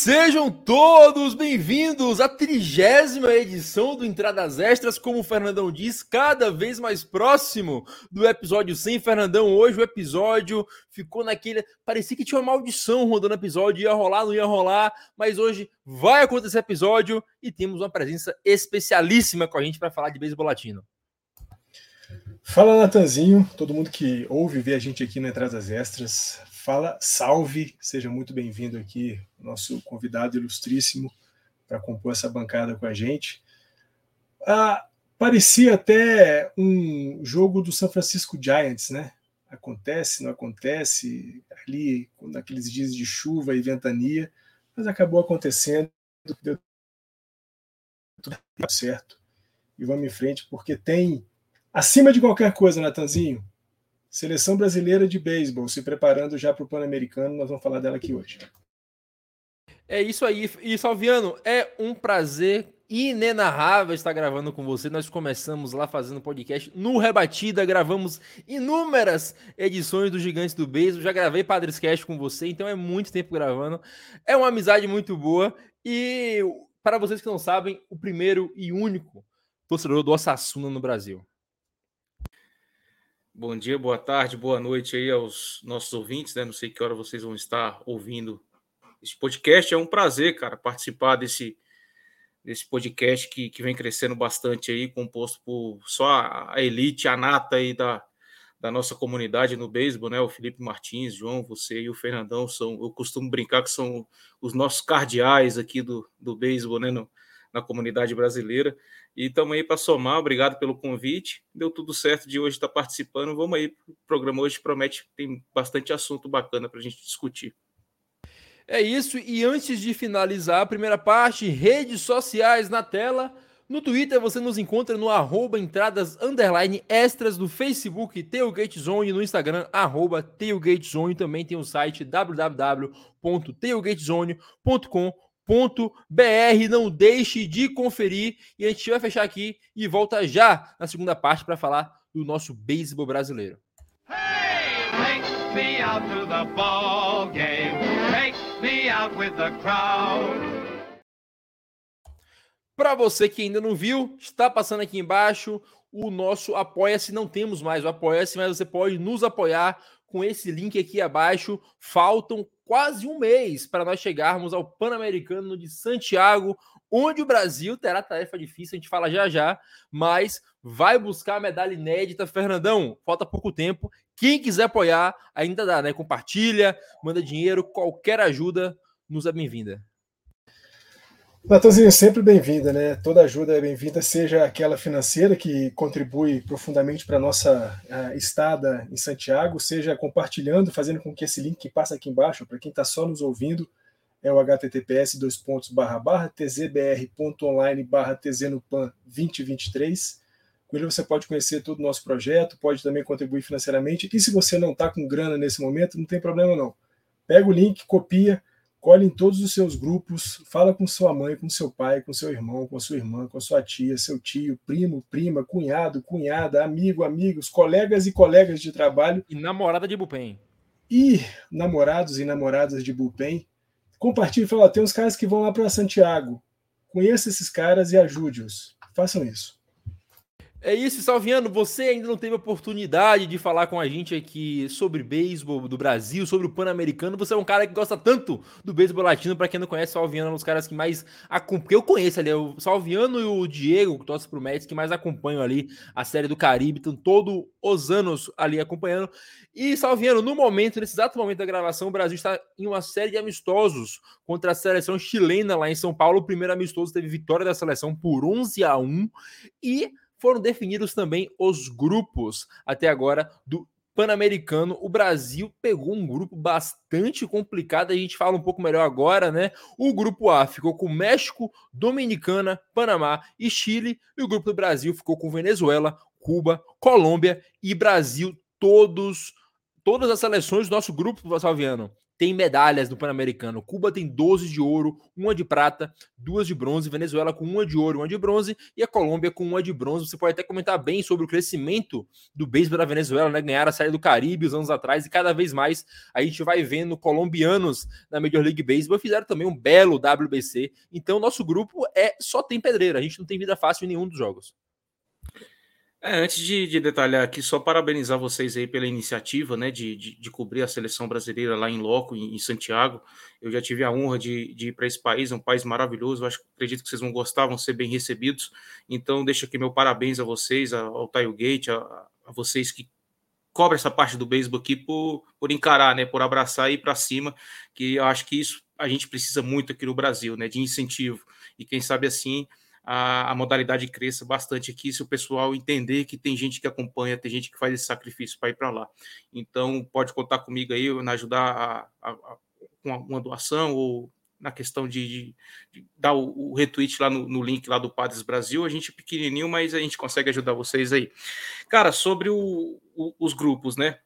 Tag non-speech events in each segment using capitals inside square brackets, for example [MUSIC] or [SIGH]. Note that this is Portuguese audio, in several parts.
Sejam todos bem-vindos à trigésima edição do Entradas Extras, como o Fernandão diz, cada vez mais próximo do episódio 100. Fernandão, hoje o episódio ficou naquele. Parecia que tinha uma maldição rodando o episódio, ia rolar, não ia rolar, mas hoje vai acontecer episódio e temos uma presença especialíssima com a gente para falar de beisebol latino. Fala Natanzinho, todo mundo que ouve vê a gente aqui no Entradas Extras. Fala, salve, seja muito bem-vindo aqui, nosso convidado ilustríssimo para compor essa bancada com a gente. Ah, parecia até um jogo do San Francisco Giants, né? Acontece, não acontece, ali naqueles dias de chuva e ventania, mas acabou acontecendo, deu tudo certo. E vamos em frente, porque tem, acima de qualquer coisa, Natanzinho, Seleção brasileira de beisebol se preparando já para o Pan-Americano, nós vamos falar dela aqui hoje. É isso aí. E Salviano, é um prazer inenarrável estar gravando com você. Nós começamos lá fazendo podcast no Rebatida, gravamos inúmeras edições do Gigantes do Beisebol. Já gravei Padres Cast com você, então é muito tempo gravando. É uma amizade muito boa. E para vocês que não sabem, o primeiro e único torcedor do Osasuna no Brasil. Bom dia, boa tarde, boa noite aí aos nossos ouvintes, né? Não sei que hora vocês vão estar ouvindo esse podcast. É um prazer, cara, participar desse, desse podcast que, que vem crescendo bastante aí, composto por só a elite, a nata aí da, da nossa comunidade no beisebol, né? O Felipe Martins, João, você e o Fernandão são, eu costumo brincar que são os nossos cardeais aqui do, do beisebol, né? No, na comunidade brasileira. E estamos aí para somar. Obrigado pelo convite. Deu tudo certo de hoje estar participando. Vamos aí. O programa hoje promete tem bastante assunto bacana para a gente discutir. É isso. E antes de finalizar a primeira parte, redes sociais na tela. No Twitter você nos encontra no arroba entradas underline extras, no Facebook Tailgate Zone, no Instagram arroba Tailgate Zone, também tem o site www.tailgatezone.com.br br Não deixe de conferir e a gente vai fechar aqui e volta já na segunda parte para falar do nosso beisebol brasileiro. Hey, take me out to the ball game. Take me out with the crowd. Para você que ainda não viu, está passando aqui embaixo o nosso Apoia-se. Não temos mais o Apoia-se, mas você pode nos apoiar com esse link aqui abaixo. Faltam quase um mês para nós chegarmos ao Pan-Americano de Santiago, onde o Brasil terá tarefa difícil, a gente fala já já, mas vai buscar a medalha inédita. Fernandão, falta pouco tempo. Quem quiser apoiar, ainda dá, né? Compartilha, manda dinheiro, qualquer ajuda nos é bem-vinda. Natanzinho, sempre bem-vinda, né? Toda ajuda é bem-vinda, seja aquela financeira que contribui profundamente para a nossa estada em Santiago, seja compartilhando, fazendo com que esse link que passa aqui embaixo, para quem está só nos ouvindo, é o https dois pontos barra barra tzbr.online barra tznupan 2023. Com ele você pode conhecer todo o nosso projeto, pode também contribuir financeiramente. E se você não está com grana nesse momento, não tem problema não. Pega o link, copia, colhe em todos os seus grupos, fala com sua mãe, com seu pai, com seu irmão, com sua irmã, com sua tia, seu tio, primo, prima, cunhado, cunhada, amigo, amigos, colegas e colegas de trabalho. E namorada de Bupen. E namorados e namoradas de Bupen. Compartilhe e fala, tem uns caras que vão lá para Santiago. Conheça esses caras e ajude-os. Façam isso. É isso, Salviano. Você ainda não teve oportunidade de falar com a gente aqui sobre beisebol do Brasil, sobre o Pan-Americano. Você é um cara que gosta tanto do beisebol latino. Para quem não conhece, Salviano é um dos caras que mais acompanha. Eu conheço ali, é o Salviano e o Diego, que torce pro Mets, que mais acompanham ali a série do Caribe. Estão todos os anos ali acompanhando. E, Salviano, no momento, nesse exato momento da gravação, o Brasil está em uma série de amistosos contra a seleção chilena lá em São Paulo. O primeiro amistoso teve vitória da seleção por 11 a 1 e foram definidos também os grupos até agora do Pan-Americano. O Brasil pegou um grupo bastante complicado, a gente fala um pouco melhor agora, né? O grupo A ficou com México, Dominicana, Panamá e Chile, e o grupo do Brasil ficou com Venezuela, Cuba, Colômbia e Brasil, todos todas as seleções do nosso grupo, Salviano, tem medalhas no Pan-Americano. Cuba tem 12 de ouro, uma de prata, duas de bronze, Venezuela com uma de ouro, uma de bronze e a Colômbia com uma de bronze. Você pode até comentar bem sobre o crescimento do beisebol da Venezuela, né? Ganhar a série do Caribe uns anos atrás e cada vez mais a gente vai vendo colombianos na Major League Baseball fizeram também um belo WBC. Então nosso grupo é só tem pedreira, a gente não tem vida fácil em nenhum dos jogos. É, antes de, de, detalhar aqui, só parabenizar vocês aí pela iniciativa, né, de, de, de cobrir a seleção brasileira lá em loco, em, em Santiago. Eu já tive a honra de, ir para esse país, é um país maravilhoso. Acho, acredito que vocês vão gostar, vão ser bem recebidos. Então, deixo aqui meu parabéns a vocês, ao Taio Gate, a, a, vocês que cobrem essa parte do beisebol aqui por, por encarar, né, por abraçar e ir para cima, que eu acho que isso a gente precisa muito aqui no Brasil, né, de incentivo. E quem sabe assim a, a, modalidade cresça bastante aqui, se o pessoal entender que tem gente que acompanha, tem gente que faz esse sacrifício para ir para lá. Então, pode contar comigo aí na ajudar com uma doação ou na questão de, de, de dar o, o, retweet lá no, no, link lá do Padres Brasil. A gente é pequenininho, mas a gente consegue ajudar vocês aí. Cara, sobre o, o, os grupos, né?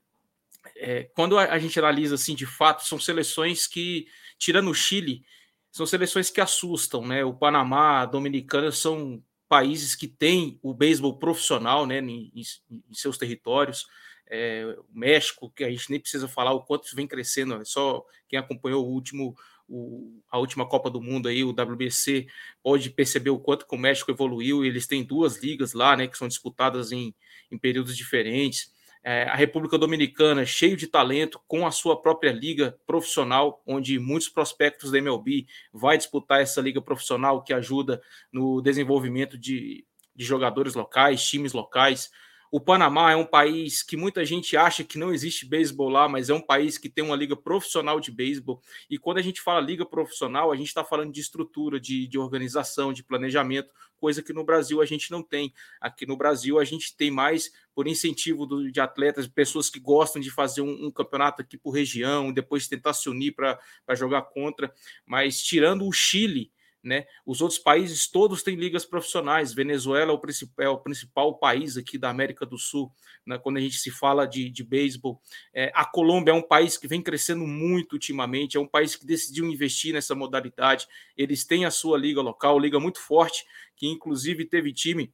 É, quando a, a gente analisa assim, de fato, são seleções que, tirando o Chile, são seleções que assustam, né? O Panamá, a Dominicana são países que têm o beisebol profissional, né, em, em seus territórios. É, o México, que a gente nem precisa falar o quanto vem crescendo, é só quem acompanhou o último, o, a última Copa do Mundo aí, o WBC, pode perceber o quanto que o México evoluiu. Eles têm duas ligas lá, né, que são disputadas em, em períodos diferentes é, a República Dominicana cheio de talento, com a sua própria liga profissional, onde muitos prospectos da MLB vai disputar essa liga profissional que ajuda no desenvolvimento de, de jogadores locais, times locais. O Panamá é um país que muita gente acha que não existe beisebol lá, mas é um país que tem uma liga profissional de beisebol. E quando a gente fala liga profissional, a gente está falando de estrutura, de, de organização, de planejamento, coisa que no Brasil a gente não tem. Aqui no Brasil a gente tem mais por incentivo do, de atletas, pessoas que gostam de fazer um, um campeonato aqui por região, depois tentar se unir para jogar contra. Mas tirando o Chile né? Os outros países todos têm ligas profissionais. Venezuela é o principal, é o principal país aqui da América do Sul, né? quando a gente se fala de, de beisebol. É, a Colômbia é um país que vem crescendo muito ultimamente, é um país que decidiu investir nessa modalidade. Eles têm a sua liga local, liga muito forte, que inclusive teve time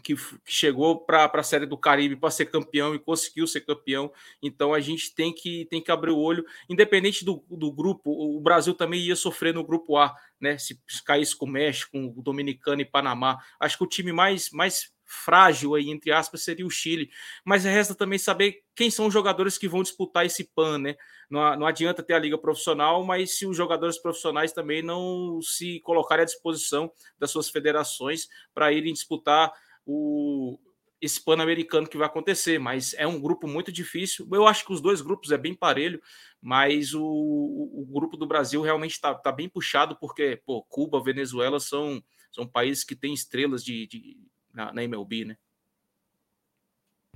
que, chegou para a Série do Caribe para ser campeão e conseguiu ser campeão. Então a gente tem que, tem que abrir o olho, independente do, do grupo. O Brasil também ia sofrer no grupo A, né? Se caísse com o México, com o Dominicano e Panamá. Acho que o time mais, mais frágil aí, entre aspas, seria o Chile. Mas resta também saber quem são os jogadores que vão disputar esse PAN, né? Não, não adianta ter a liga profissional, mas se os jogadores profissionais também não se colocarem à disposição das suas federações para irem disputar o esse Pan-Americano que vai acontecer, mas é um grupo muito difícil. Eu acho que os dois grupos é bem parelho, mas o, o grupo do Brasil realmente está tá bem puxado, porque pô, Cuba, Venezuela são, são países que têm estrelas de, de na, na MLB, né?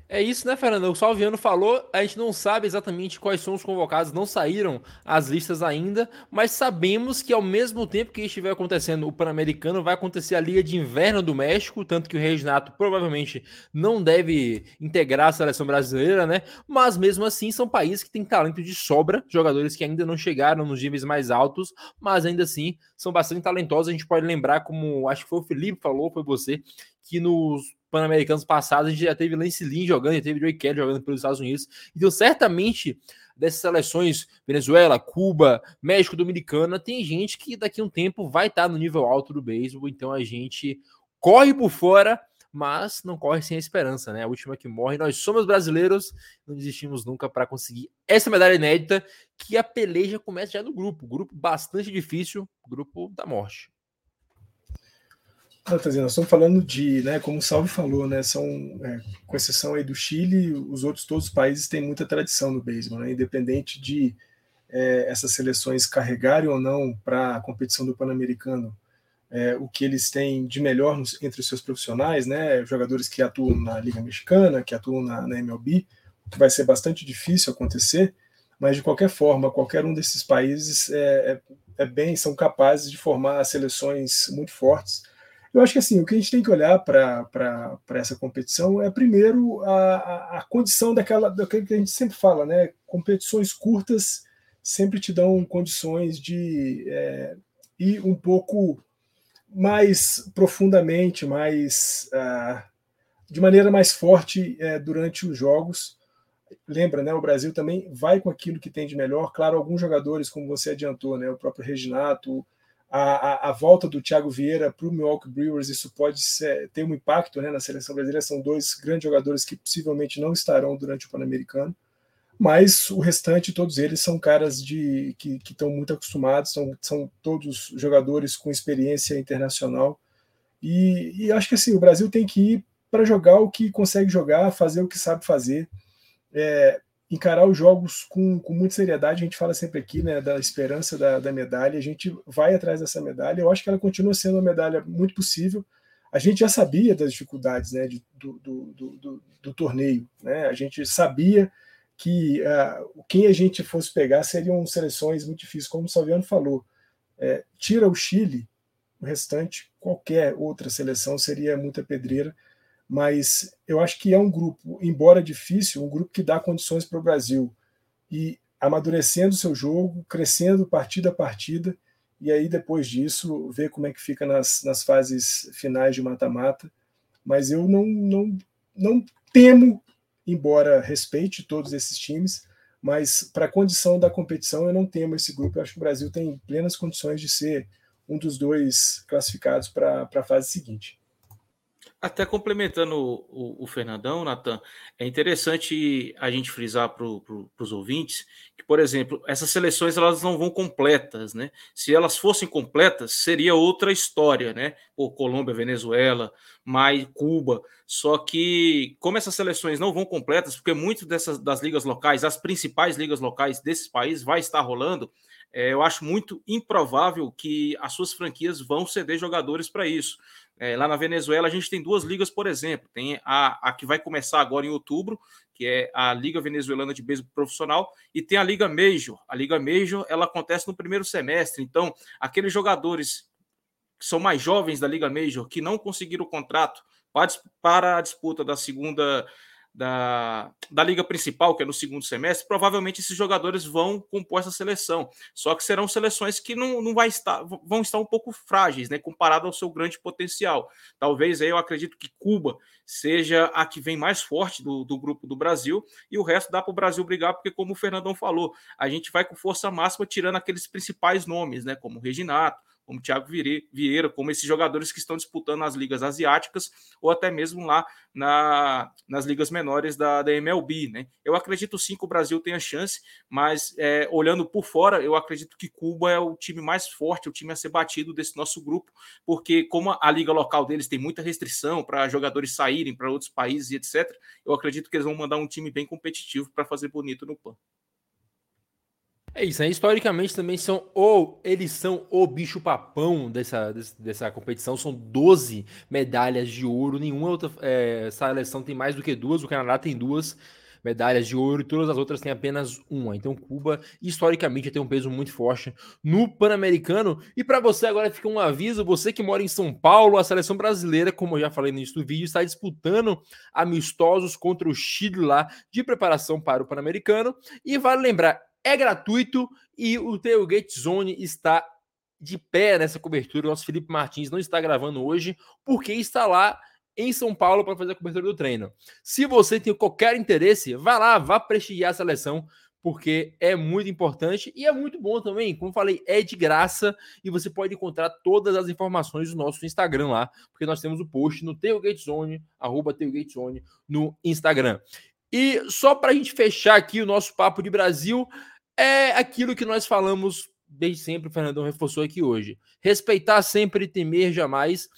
É isso, né, Fernando? O Salviano falou, a gente não sabe exatamente quais são os convocados, não saíram as listas ainda, mas sabemos que ao mesmo tempo que estiver acontecendo o Pan-Americano, vai acontecer a Liga de Inverno do México, tanto que o Reginato provavelmente não deve integrar a seleção brasileira, né? Mas mesmo assim são países que têm talento de sobra, jogadores que ainda não chegaram nos níveis mais altos, mas ainda assim são bastante talentosos. A gente pode lembrar, como acho que foi o Felipe falou, foi você, que nos Pan-Americanos passados, a gente já teve Lance Lynn jogando, já teve Joey Kelly jogando pelos Estados Unidos. Então, certamente, dessas seleções, Venezuela, Cuba, México, Dominicana, tem gente que daqui a um tempo vai estar no nível alto do beisebol. Então, a gente corre por fora, mas não corre sem a esperança, né? A última que morre. Nós somos brasileiros, não desistimos nunca para conseguir essa medalha inédita, que a peleja começa já no grupo. Grupo bastante difícil, grupo da morte. Não, tá nós estamos falando de, né, como o Salve falou, né, são, é, com exceção aí do Chile, os outros todos os países têm muita tradição no beisebol, né, independente de é, essas seleções carregarem ou não para a competição do Pan-Americano é, o que eles têm de melhor nos, entre os seus profissionais, né, jogadores que atuam na Liga Mexicana, que atuam na, na MLB, o que vai ser bastante difícil acontecer, mas de qualquer forma, qualquer um desses países é, é, é bem, são capazes de formar seleções muito fortes, Eu acho que assim, o que a gente tem que olhar para essa competição é primeiro a, a, a condição daquela daquilo que a gente sempre fala, né? Competições curtas sempre te dão condições de é, ir um pouco mais profundamente, mais uh, de maneira mais forte é, durante os jogos. Lembra, né? O Brasil também vai com aquilo que tem de melhor. Claro, alguns jogadores, como você adiantou, né? O próprio Reginato, a, a, volta do Thiago Vieira para o Milwaukee Brewers, isso pode ser, ter um impacto né, na seleção brasileira. São dois grandes jogadores que possivelmente não estarão durante o Pan-Americano mas o restante, todos eles são caras de que estão muito acostumados, são, são todos jogadores com experiência internacional. E, e acho que assim, o Brasil tem que ir para jogar o que consegue jogar, fazer o que sabe fazer, é, encarar os jogos com, com muita seriedade. A gente fala sempre aqui né, da esperança da, da medalha, a gente vai atrás dessa medalha. Eu acho que ela continua sendo uma medalha muito possível. A gente já sabia das dificuldades né, de, do, do, do, do, torneio, né? a gente sabia que uh, quem a gente fosse pegar seriam seleções muito difíceis, como o Salviano falou. É, tira o Chile, o restante, qualquer outra seleção seria muita pedreira, mas eu acho que é um grupo, embora difícil, um grupo que dá condições para o Brasil e amadurecendo seu jogo, crescendo partida a partida, e aí depois disso ver como é que fica nas, nas fases finais de mata-mata. Mas eu não, não, não temo embora respeite todos esses times, mas para a condição da competição eu não temo esse grupo. Eu acho que o Brasil tem plenas condições de ser um dos dois classificados para a fase seguinte. Até complementando o, o, o Fernandão, Natan, é interessante a gente frisar para pro, os ouvintes que, por exemplo, essas seleções elas não vão completas, né? Se elas fossem completas, seria outra história, né? Por Colômbia, Venezuela, mais Cuba. Só que, como essas seleções não vão completas, porque muitas dessas das ligas locais, as principais ligas locais desses países, vai estar rolando, é, eu acho muito improvável que as suas franquias vão ceder jogadores para isso. É, lá na Venezuela, a gente tem duas ligas, por exemplo. Tem a, a que vai começar agora em outubro, que é a Liga Venezuelana de Beisebol Profissional, e tem a Liga Major. A Liga Major ela acontece no primeiro semestre. Então, aqueles jogadores que são mais jovens da Liga Major, que não conseguiram o contrato para a disputa da segunda da, da liga principal, que é no segundo semestre, provavelmente esses jogadores vão compor essa seleção. Só que serão seleções que não, não vai estar, vão estar um pouco frágeis, né, comparado ao seu grande potencial. Talvez aí eu acredito que Cuba seja a que vem mais forte do, do grupo do Brasil, e o resto dá para o Brasil brigar, porque, como o Fernandão falou, a gente vai com força máxima tirando aqueles principais nomes, né, como Reginato, como Thiago Vieira, como esses jogadores que estão disputando as ligas asiáticas ou até mesmo lá na, nas ligas menores da, da MLB. Né? Eu acredito sim que o Brasil tem a chance, mas é, olhando por fora, eu acredito que Cuba é o time mais forte, o time a ser batido desse nosso grupo, porque como a liga local deles tem muita restrição para jogadores saírem para outros países e etc., eu acredito que eles vão mandar um time bem competitivo para fazer bonito no PAN. É isso, né? historicamente também são ou eles são o bicho papão dessa, dessa competição, são 12 medalhas de ouro, nenhuma outra é, seleção tem mais do que duas, o Canadá tem duas medalhas de ouro e todas as outras têm apenas uma. Então Cuba historicamente tem um peso muito forte no Pan-Americano. E para você agora fica um aviso, você que mora em São Paulo, a seleção brasileira, como eu já falei no início do vídeo, está disputando amistosos contra o Chile lá de preparação para o Pan-Americano. E vale lembrar, é gratuito e o Tailgate Zone está de pé nessa cobertura. O nosso Felipe Martins não está gravando hoje porque está lá em São Paulo para fazer a cobertura do treino. Se você tem qualquer interesse, vá lá, vá prestigiar a seleção, porque é muito importante e é muito bom também. Como falei, é de graça e você pode encontrar todas as informações do nosso Instagram lá, porque nós temos o post no Tailgate Zone, arroba Tailgate Zone no Instagram. E só para a gente fechar aqui o nosso papo de Brasil, é aquilo que nós falamos desde sempre, o Fernandão reforçou aqui hoje. Respeitar sempre e temer jamais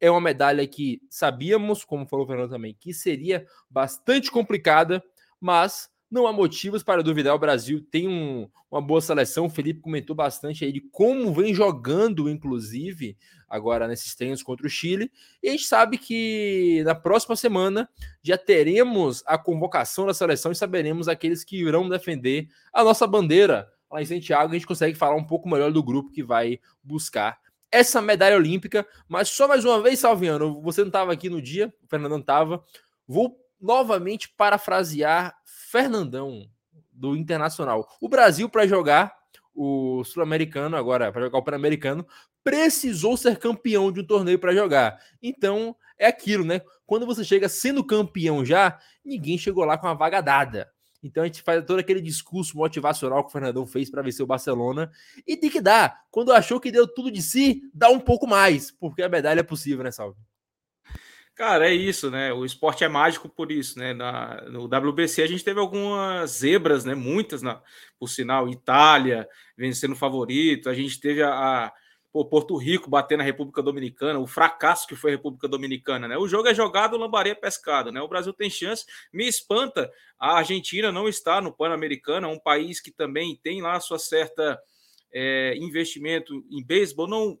é uma medalha que sabíamos, como falou o Fernando também, que seria bastante complicada, mas não há motivos para duvidar. O Brasil tem um, uma boa seleção. O Felipe comentou bastante aí de como vem jogando, inclusive, agora nesses treinos contra o Chile. E a gente sabe que na próxima semana já teremos a convocação da seleção e saberemos aqueles que irão defender a nossa bandeira lá em Santiago. A gente consegue falar um pouco melhor do grupo que vai buscar essa medalha olímpica. Mas só mais uma vez, Salviano, você não estava aqui no dia, o Fernandão estava. Vou novamente parafrasear Fernandão do Internacional. O Brasil, para jogar o Sul-Americano, agora para jogar o Pan-Americano, precisou ser campeão de um torneio para jogar. Então, é aquilo, né? Quando você chega sendo campeão já, ninguém chegou lá com a vaga dada. Então a gente faz todo aquele discurso motivacional que o Fernandão fez para vencer o Barcelona e tem que dar. Quando achou que deu tudo de si, dá um pouco mais, porque a medalha é possível, né, Salve? Cara, é isso, né? O esporte é mágico por isso, né? Na, no WBC a gente teve algumas zebras, né? Muitas, na, por sinal, Itália vencendo favorito, a gente teve a, a pô, Porto Rico batendo na República Dominicana, o fracasso que foi a República Dominicana, né? O jogo é jogado, lambaria é pescado, né? O Brasil tem chance, me espanta a Argentina não estar no Pan-Americano, é um país que também tem lá sua certa é, investimento em beisebol, não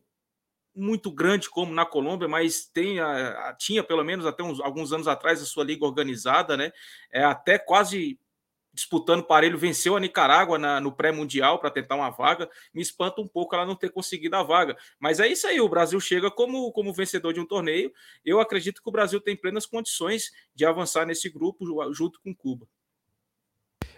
muito grande como na Colômbia, mas tem a, a, tinha pelo menos até uns, alguns anos atrás a sua liga organizada, né? É até quase disputando parelho, venceu a Nicarágua na, no pré-mundial para tentar uma vaga. Me espanta um pouco ela não ter conseguido a vaga. Mas é isso aí, o Brasil chega como, como vencedor de um torneio. Eu acredito que o Brasil tem plenas condições de avançar nesse grupo junto com Cuba.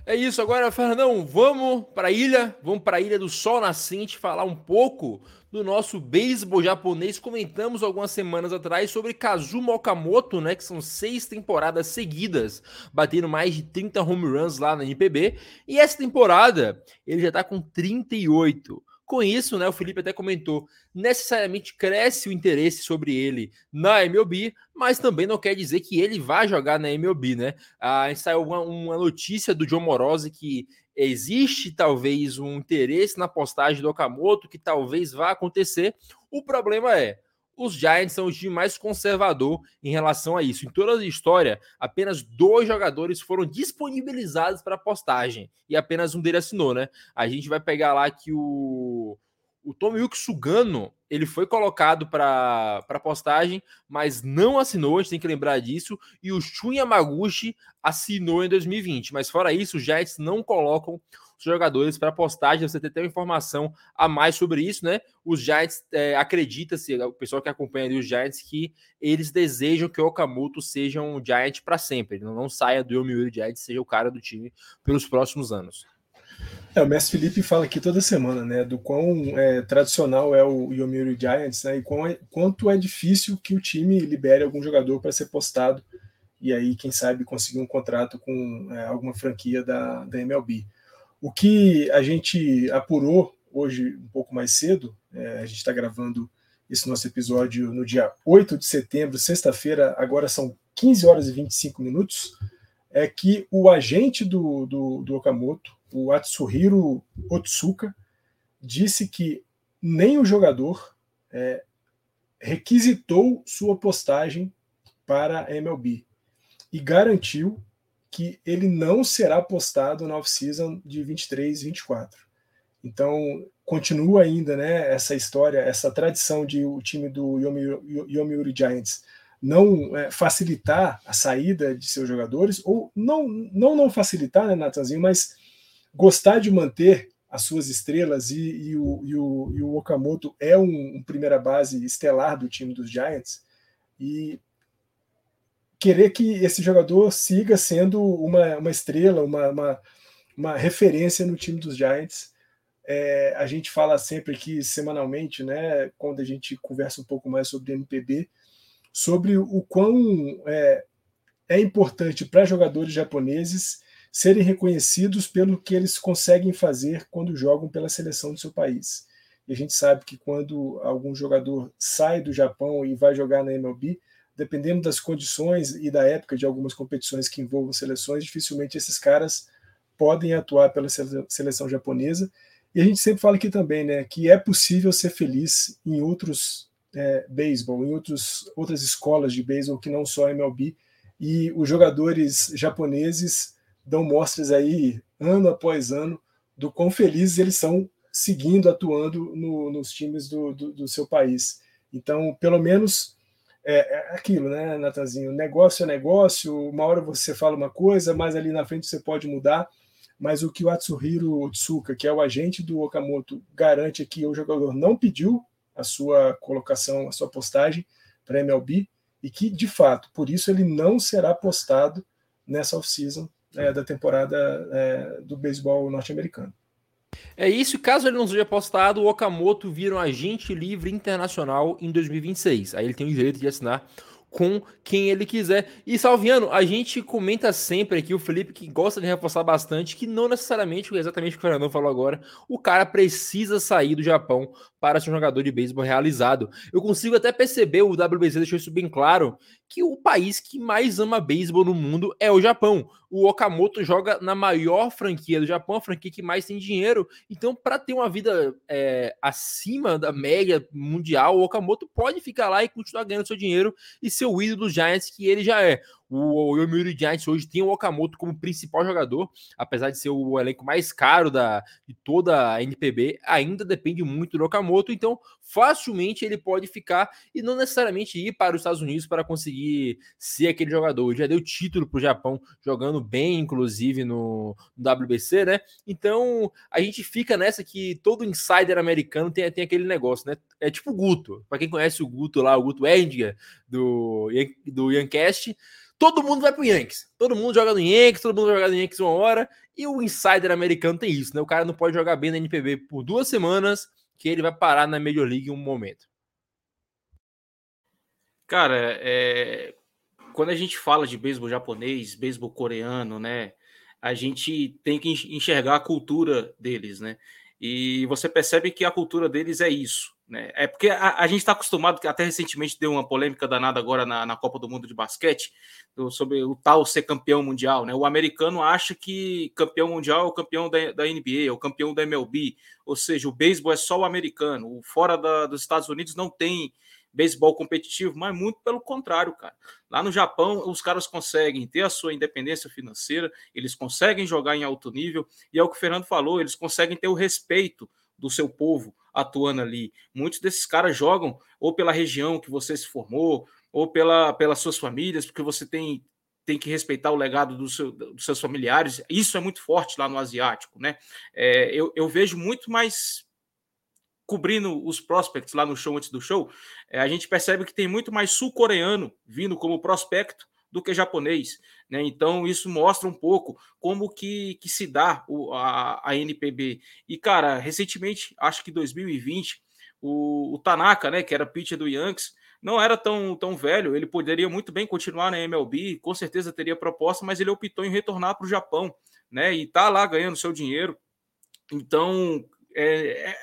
É isso, agora, Fernandão, vamos para a ilha, vamos para a Ilha do Sol Nascente falar um pouco do nosso beisebol japonês. Comentamos algumas semanas atrás sobre Kazuma Okamoto, né, que são seis temporadas seguidas, batendo mais de 30 home runs lá na NPB, e essa temporada ele já está com 38. Com isso, né, o Felipe até comentou, necessariamente cresce o interesse sobre ele na MLB, mas também não quer dizer que ele vai jogar na MLB, né? Ah, saiu uma, uma notícia do John Morosi que existe talvez um interesse na postagem do Okamoto, que talvez vá acontecer. O problema é, os Giants são o time mais conservador em relação a isso. Em toda a história, apenas dois jogadores foram disponibilizados para postagem e apenas um deles assinou, né? A gente vai pegar lá que o o Tomiyuki Sugano, ele foi colocado para postagem, mas não assinou, a gente tem que lembrar disso, e o Shun Yamaguchi assinou em 2020. Mas fora isso, os Giants não colocam os jogadores para postagem. Você tem até uma informação a mais sobre isso, né? Os Giants é, acredita-se, o pessoal que acompanha os Giants, que eles desejam que o Okamoto seja um Giant para sempre. Ele não saia do Yomiuri Giants, seja o cara do time pelos próximos anos. É, o Mestre Felipe fala aqui toda semana, né, do quão é, tradicional é o Yomiuri Giants, né, e quão é, quanto é difícil que o time libere algum jogador para ser postado e aí, quem sabe, conseguir um contrato com é, alguma franquia da, da MLB. O que a gente apurou hoje um pouco mais cedo, é, a gente está gravando esse nosso episódio no dia 8 de setembro, sexta-feira, agora são 15 horas e 25 minutos, é que o agente do, do, do Okamoto, o Atsuhiro Otsuka, disse que nem o jogador é, requisitou sua postagem para a MLB e garantiu que ele não será postado na off-season de 23 e 24. Então, continua ainda né, essa história, essa tradição de o time do Yomiuri, Giants não é, facilitar a saída de seus jogadores, ou não não, não facilitar, né, Natanzinho, mas gostar de manter as suas estrelas, e, e, o, e, o, e o Okamoto é um, um primeira base estelar do time dos Giants, e querer que esse jogador siga sendo uma, uma estrela, uma, uma, uma referência no time dos Giants. É, a gente fala sempre aqui, semanalmente, né, quando a gente conversa um pouco mais sobre MPB, sobre o quão é, é importante para jogadores japoneses serem reconhecidos pelo que eles conseguem fazer quando jogam pela seleção do seu país. E a gente sabe que quando algum jogador sai do Japão e vai jogar na MLB, dependendo das condições e da época de algumas competições que envolvam seleções, dificilmente esses caras podem atuar pela seleção japonesa. E a gente sempre fala aqui também, né, que é possível ser feliz em outros é, beisebol, em outros, outras escolas de beisebol que não só MLB. E os jogadores japoneses dão mostras aí ano após ano do quão felizes eles são seguindo, atuando no, nos times do, do, do seu país. Então, pelo menos é, é aquilo, né, Natanzinho? Negócio é negócio, uma hora você fala uma coisa, mas ali na frente você pode mudar. Mas o que o Atsuhiro Otsuka, que é o agente do Okamoto, garante é que o jogador não pediu a sua colocação, a sua postagem para MLB e que, de fato, por isso ele não será postado nessa off-season é, da temporada é, do beisebol norte-americano. É isso, caso ele não seja postado, o Okamoto vira um agente livre internacional em 2026. Aí ele tem o direito de assinar com quem ele quiser. E Salviano, a gente comenta sempre aqui, o Felipe que gosta de reforçar bastante, que não necessariamente, exatamente o que o Fernando falou agora, o cara precisa sair do Japão para ser um jogador de beisebol realizado. Eu consigo até perceber, o WBC deixou isso bem claro, que o país que mais ama beisebol no mundo é o Japão. O Okamoto joga na maior franquia do Japão, a franquia que mais tem dinheiro. Então, para ter uma vida é, acima da média mundial, o Okamoto pode ficar lá e continuar ganhando seu dinheiro e ser o ídolo dos Giants que ele já é. O Yomiuri Giants hoje tem o Okamoto como principal jogador, apesar de ser o elenco mais caro da, de toda a NPB, ainda depende muito do Okamoto, então facilmente ele pode ficar e não necessariamente ir para os Estados Unidos para conseguir ser aquele jogador. Já deu título para o Japão, jogando bem, inclusive, no, no, WBC, né? Então a gente fica nessa que todo insider americano tem, tem aquele negócio, né? É tipo o Guto, para quem conhece o Guto lá, o Guto Edgar do, do Yancast todo mundo vai pro Yankees. Todo mundo joga no Yankees, todo mundo joga no Yankees uma hora. E o insider americano tem isso, né? O cara não pode jogar bem na NPB por duas semanas, que ele vai parar na Major League em um momento. Cara, é... quando a gente fala de beisebol japonês, beisebol coreano, né? A gente tem que enxergar a cultura deles, né? E você percebe que a cultura deles é isso. Né? É porque a, a gente está acostumado, que até recentemente deu uma polêmica danada agora na, na Copa do Mundo de Basquete, do, sobre o tal ser campeão mundial. Né? O americano acha que campeão mundial é o campeão da, da NBA, é o campeão da MLB, ou seja, o beisebol é só o americano. O fora da, dos Estados Unidos não tem beisebol competitivo, mas muito pelo contrário, cara. Lá no Japão, os caras conseguem ter a sua independência financeira, eles conseguem jogar em alto nível, e é o que o Fernando falou, eles conseguem ter o respeito do seu povo atuando ali. Muitos desses caras jogam ou pela região que você se formou, ou pela, pelas suas famílias, porque você tem, tem que respeitar o legado do seu, dos seus familiares. Isso é muito forte lá no asiático, né? É, eu, eu vejo muito mais cobrindo os prospects lá no show antes do show, é, a gente percebe que tem muito mais sul-coreano vindo como prospecto do que japonês. Né? Então, isso mostra um pouco como que, que se dá o, a, a NPB. E, cara, recentemente, acho que 2020, o, o Tanaka, né, que era pitcher do Yankees, não era tão, tão velho, ele poderia muito bem continuar na MLB, com certeza teria proposta, mas ele optou em retornar para o Japão, né? E tá lá ganhando seu dinheiro. Então, é, é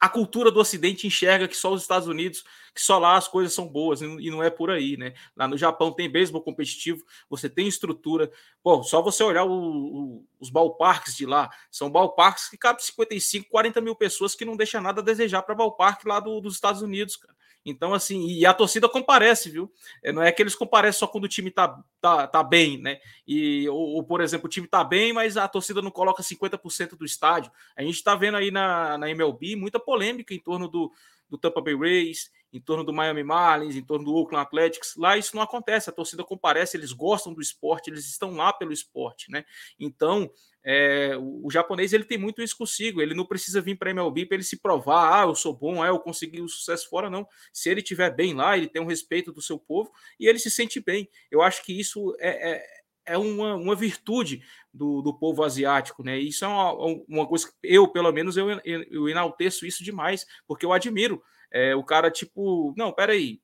a cultura do Ocidente enxerga que só os Estados Unidos, que só lá as coisas são boas, e não é por aí, né? Lá no Japão tem beisebol competitivo, você tem estrutura. Pô, só você olhar o, o, os ballparks de lá, são ballparks que cabem 55, 40 mil pessoas que não deixa nada a desejar para ballpark lá do, dos Estados Unidos, cara. Então, assim, e a torcida comparece, viu? É, não é que eles comparecem só quando o time tá, tá, tá bem, né? E, ou, ou, por exemplo, o time tá bem, mas a torcida não coloca 50% do estádio. A gente tá vendo aí na, na MLB muita polêmica em torno do, do Tampa Bay Rays, em torno do Miami Marlins, em torno do Oakland Athletics. Lá isso não acontece, a torcida comparece, eles gostam do esporte, eles estão lá pelo esporte, né? Então, é, o, o, japonês ele tem muito isso consigo, ele não precisa vir para a MLB para ele se provar, ah, eu sou bom, ah, eu consegui o sucesso fora, não. Se ele estiver bem lá, ele tem um respeito do seu povo e ele se sente bem. Eu acho que isso é, é, é uma, uma virtude do, do povo asiático, né? Isso é uma, uma coisa que eu, pelo menos, eu, eu enalteço isso demais, porque eu admiro. É, o cara, tipo, não, peraí,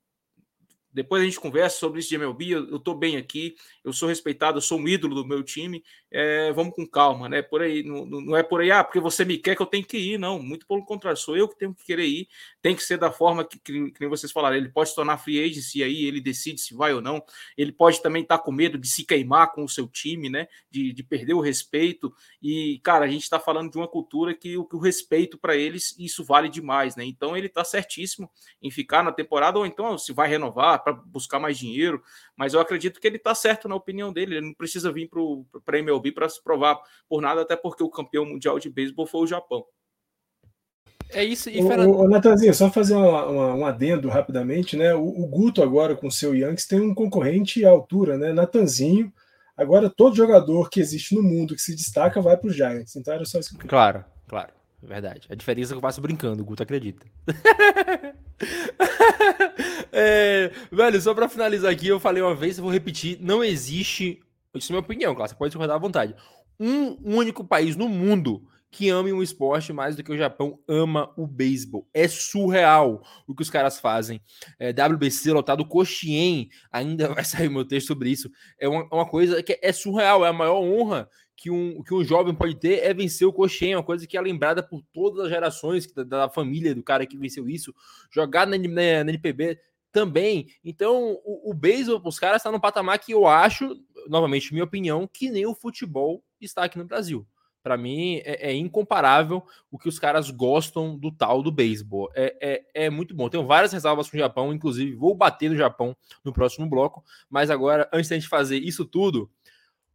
depois a gente conversa sobre isso de MLB. Eu, estou bem aqui, eu sou respeitado, eu sou um ídolo do meu time. É, vamos com calma, né? Por aí, não, não, é por aí, ah, porque você me quer que eu tenho que ir, não. Muito pelo contrário, sou eu que tenho que querer ir. Tem que ser da forma que, que, que vocês falaram. Ele pode se tornar free agent e aí ele decide se vai ou não. Ele pode também estar tá com medo de se queimar com o seu time, né? De, de perder o respeito. E, cara, a gente está falando de uma cultura que, que o respeito para eles, isso vale demais, né? Então ele está certíssimo em ficar na temporada, ou então se vai renovar para buscar mais dinheiro, mas eu acredito que ele está certo na opinião dele. Ele não precisa vir para a MLB para se provar por nada, até porque o campeão mundial de beisebol foi o Japão. É isso. E Fernando... o, o Natanzinho, só fazer uma, uma, um adendo rapidamente, né? O, o, Guto agora com o seu Yankees tem um concorrente à altura, né? Natanzinho. Agora todo jogador que existe no mundo que se destaca vai para os Giants. Então era só isso. Claro, claro. é verdade. A diferença é que eu faço brincando, o Guto acredita. [LAUGHS] [LAUGHS] é, velho, só pra finalizar aqui, eu falei uma vez, eu vou repetir: não existe, isso é minha opinião, claro, você pode discordar à vontade. Um único país no mundo que ame um esporte mais do que o Japão ama o beisebol. É surreal o que os caras fazem. É, WBC lotado, Koshien, ainda [LAUGHS] vai sair meu texto sobre isso. É uma, uma, coisa que é surreal, é a maior honra que um, que um jovem pode ter é vencer o Koshien, uma coisa que é lembrada por todas as gerações da, da família do cara que venceu isso. Jogar na, na, na NPB também. Então, o, o beisebol, os caras, está num patamar que eu acho, novamente, minha opinião, que nem o futebol está aqui no Brasil. Para mim, é, é, incomparável o que os caras gostam do tal do beisebol. É, é, é, muito bom. Tenho várias ressalvas com o Japão, inclusive vou bater no Japão no próximo bloco. Mas agora, antes da gente fazer isso tudo,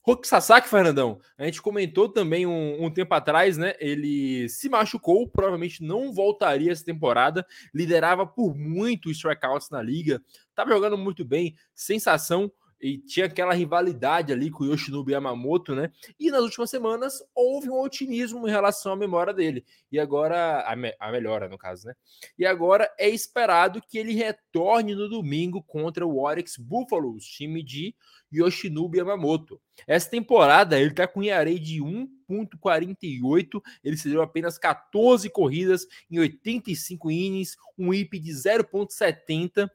Roki Sasaki, Fernandão, a gente comentou também um, um, tempo atrás, né? Ele se machucou, provavelmente não voltaria essa temporada. Liderava por muito strikeouts na liga, estava jogando muito bem, sensação e tinha aquela rivalidade ali com o Yoshinobu Yamamoto, né? E nas últimas semanas houve um otimismo em relação à memória dele. E agora, a, me, a melhora no caso, né? E agora é esperado que ele retorne no domingo contra o Oryx Buffaloes, time de Yoshinobu Yamamoto. Essa temporada ele tá com ERA de 1.48, ele cedeu apenas 14 corridas em 85 innings, um IP de 0.70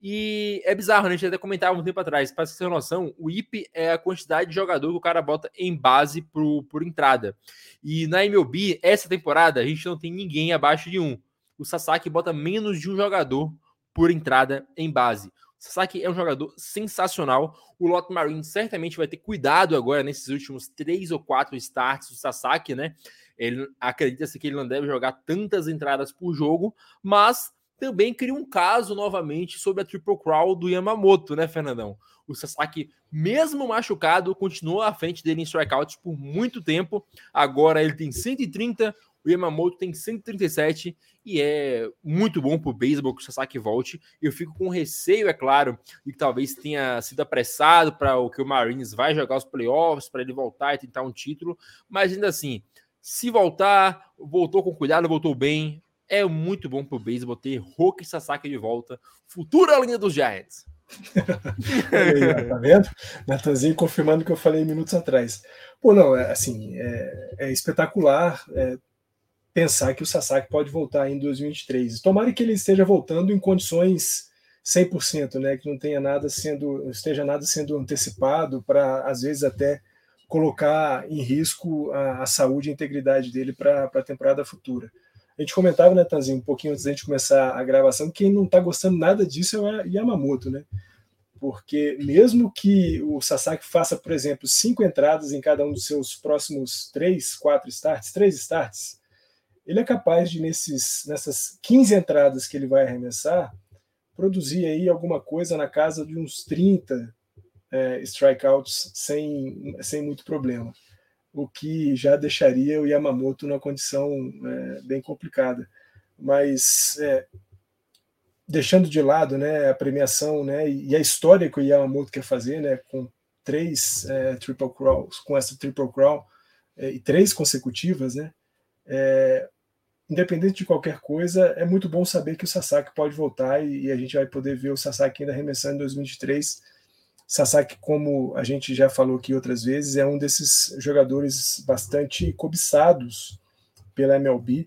e é bizarro, né? A gente até comentava um tempo atrás. Para você ter noção, o IP é a quantidade de jogador que o cara bota em base pro, por entrada. E na MLB, essa temporada, a gente não tem ninguém abaixo de um. O Sasaki bota menos de um jogador por entrada em base. O Sasaki é um jogador sensacional. O Lot Marine certamente vai ter cuidado agora nesses últimos três ou quatro starts do Sasaki, né? Ele acredita-se que ele não deve jogar tantas entradas por jogo, mas também cria um caso novamente sobre a Triple Crown do Yamamoto, né, Fernandão? O Sasaki, mesmo machucado, continuou à frente dele em strikeouts por muito tempo. Agora ele tem 130, o Yamamoto tem 137 e é muito bom pro beisebol que o Sasaki volte. Eu fico com receio, é claro, de que talvez tenha sido apressado para o que o Marines vai jogar os playoffs, para ele voltar e tentar um título, mas ainda assim, se voltar, voltou com cuidado, voltou bem, é muito bom pro beisebol ter Roki Sasaki de volta, futura linha dos Giants. [LAUGHS] aí, tá vendo? Natanzinho confirmando o que eu falei minutos atrás. Pô, não, é, assim, é, é espetacular é, pensar que o Sasaki pode voltar em 2023. Tomara que ele esteja voltando em condições 100%, né? Que não tenha nada sendo, esteja nada sendo antecipado para, às vezes, até colocar em risco a, a saúde e a integridade dele para a temporada futura. A gente comentava, né, Tanzinho, um pouquinho antes da gente começar a gravação, quem não está gostando nada disso é o Yamamoto, né? Porque mesmo que o Sasaki faça, por exemplo, cinco entradas em cada um dos seus próximos três, quatro starts, três starts, ele é capaz de, nesses, nessas 15 entradas que ele vai arremessar, produzir aí alguma coisa na casa de uns 30 é, strikeouts sem, sem muito problema o que já deixaria o Yamamoto numa condição é, bem complicada. Mas é, deixando de lado né, a premiação né, e a história que o Yamamoto quer fazer, né, com três é, Triple Crowns, com essa Triple Crown é, e três consecutivas, né, é, independente de qualquer coisa, é muito bom saber que o Sasaki pode voltar e, e a gente vai poder ver o Sasaki ainda arremessando em 2023 Sasaki, como a gente já falou aqui outras vezes, é um desses jogadores bastante cobiçados pela MLB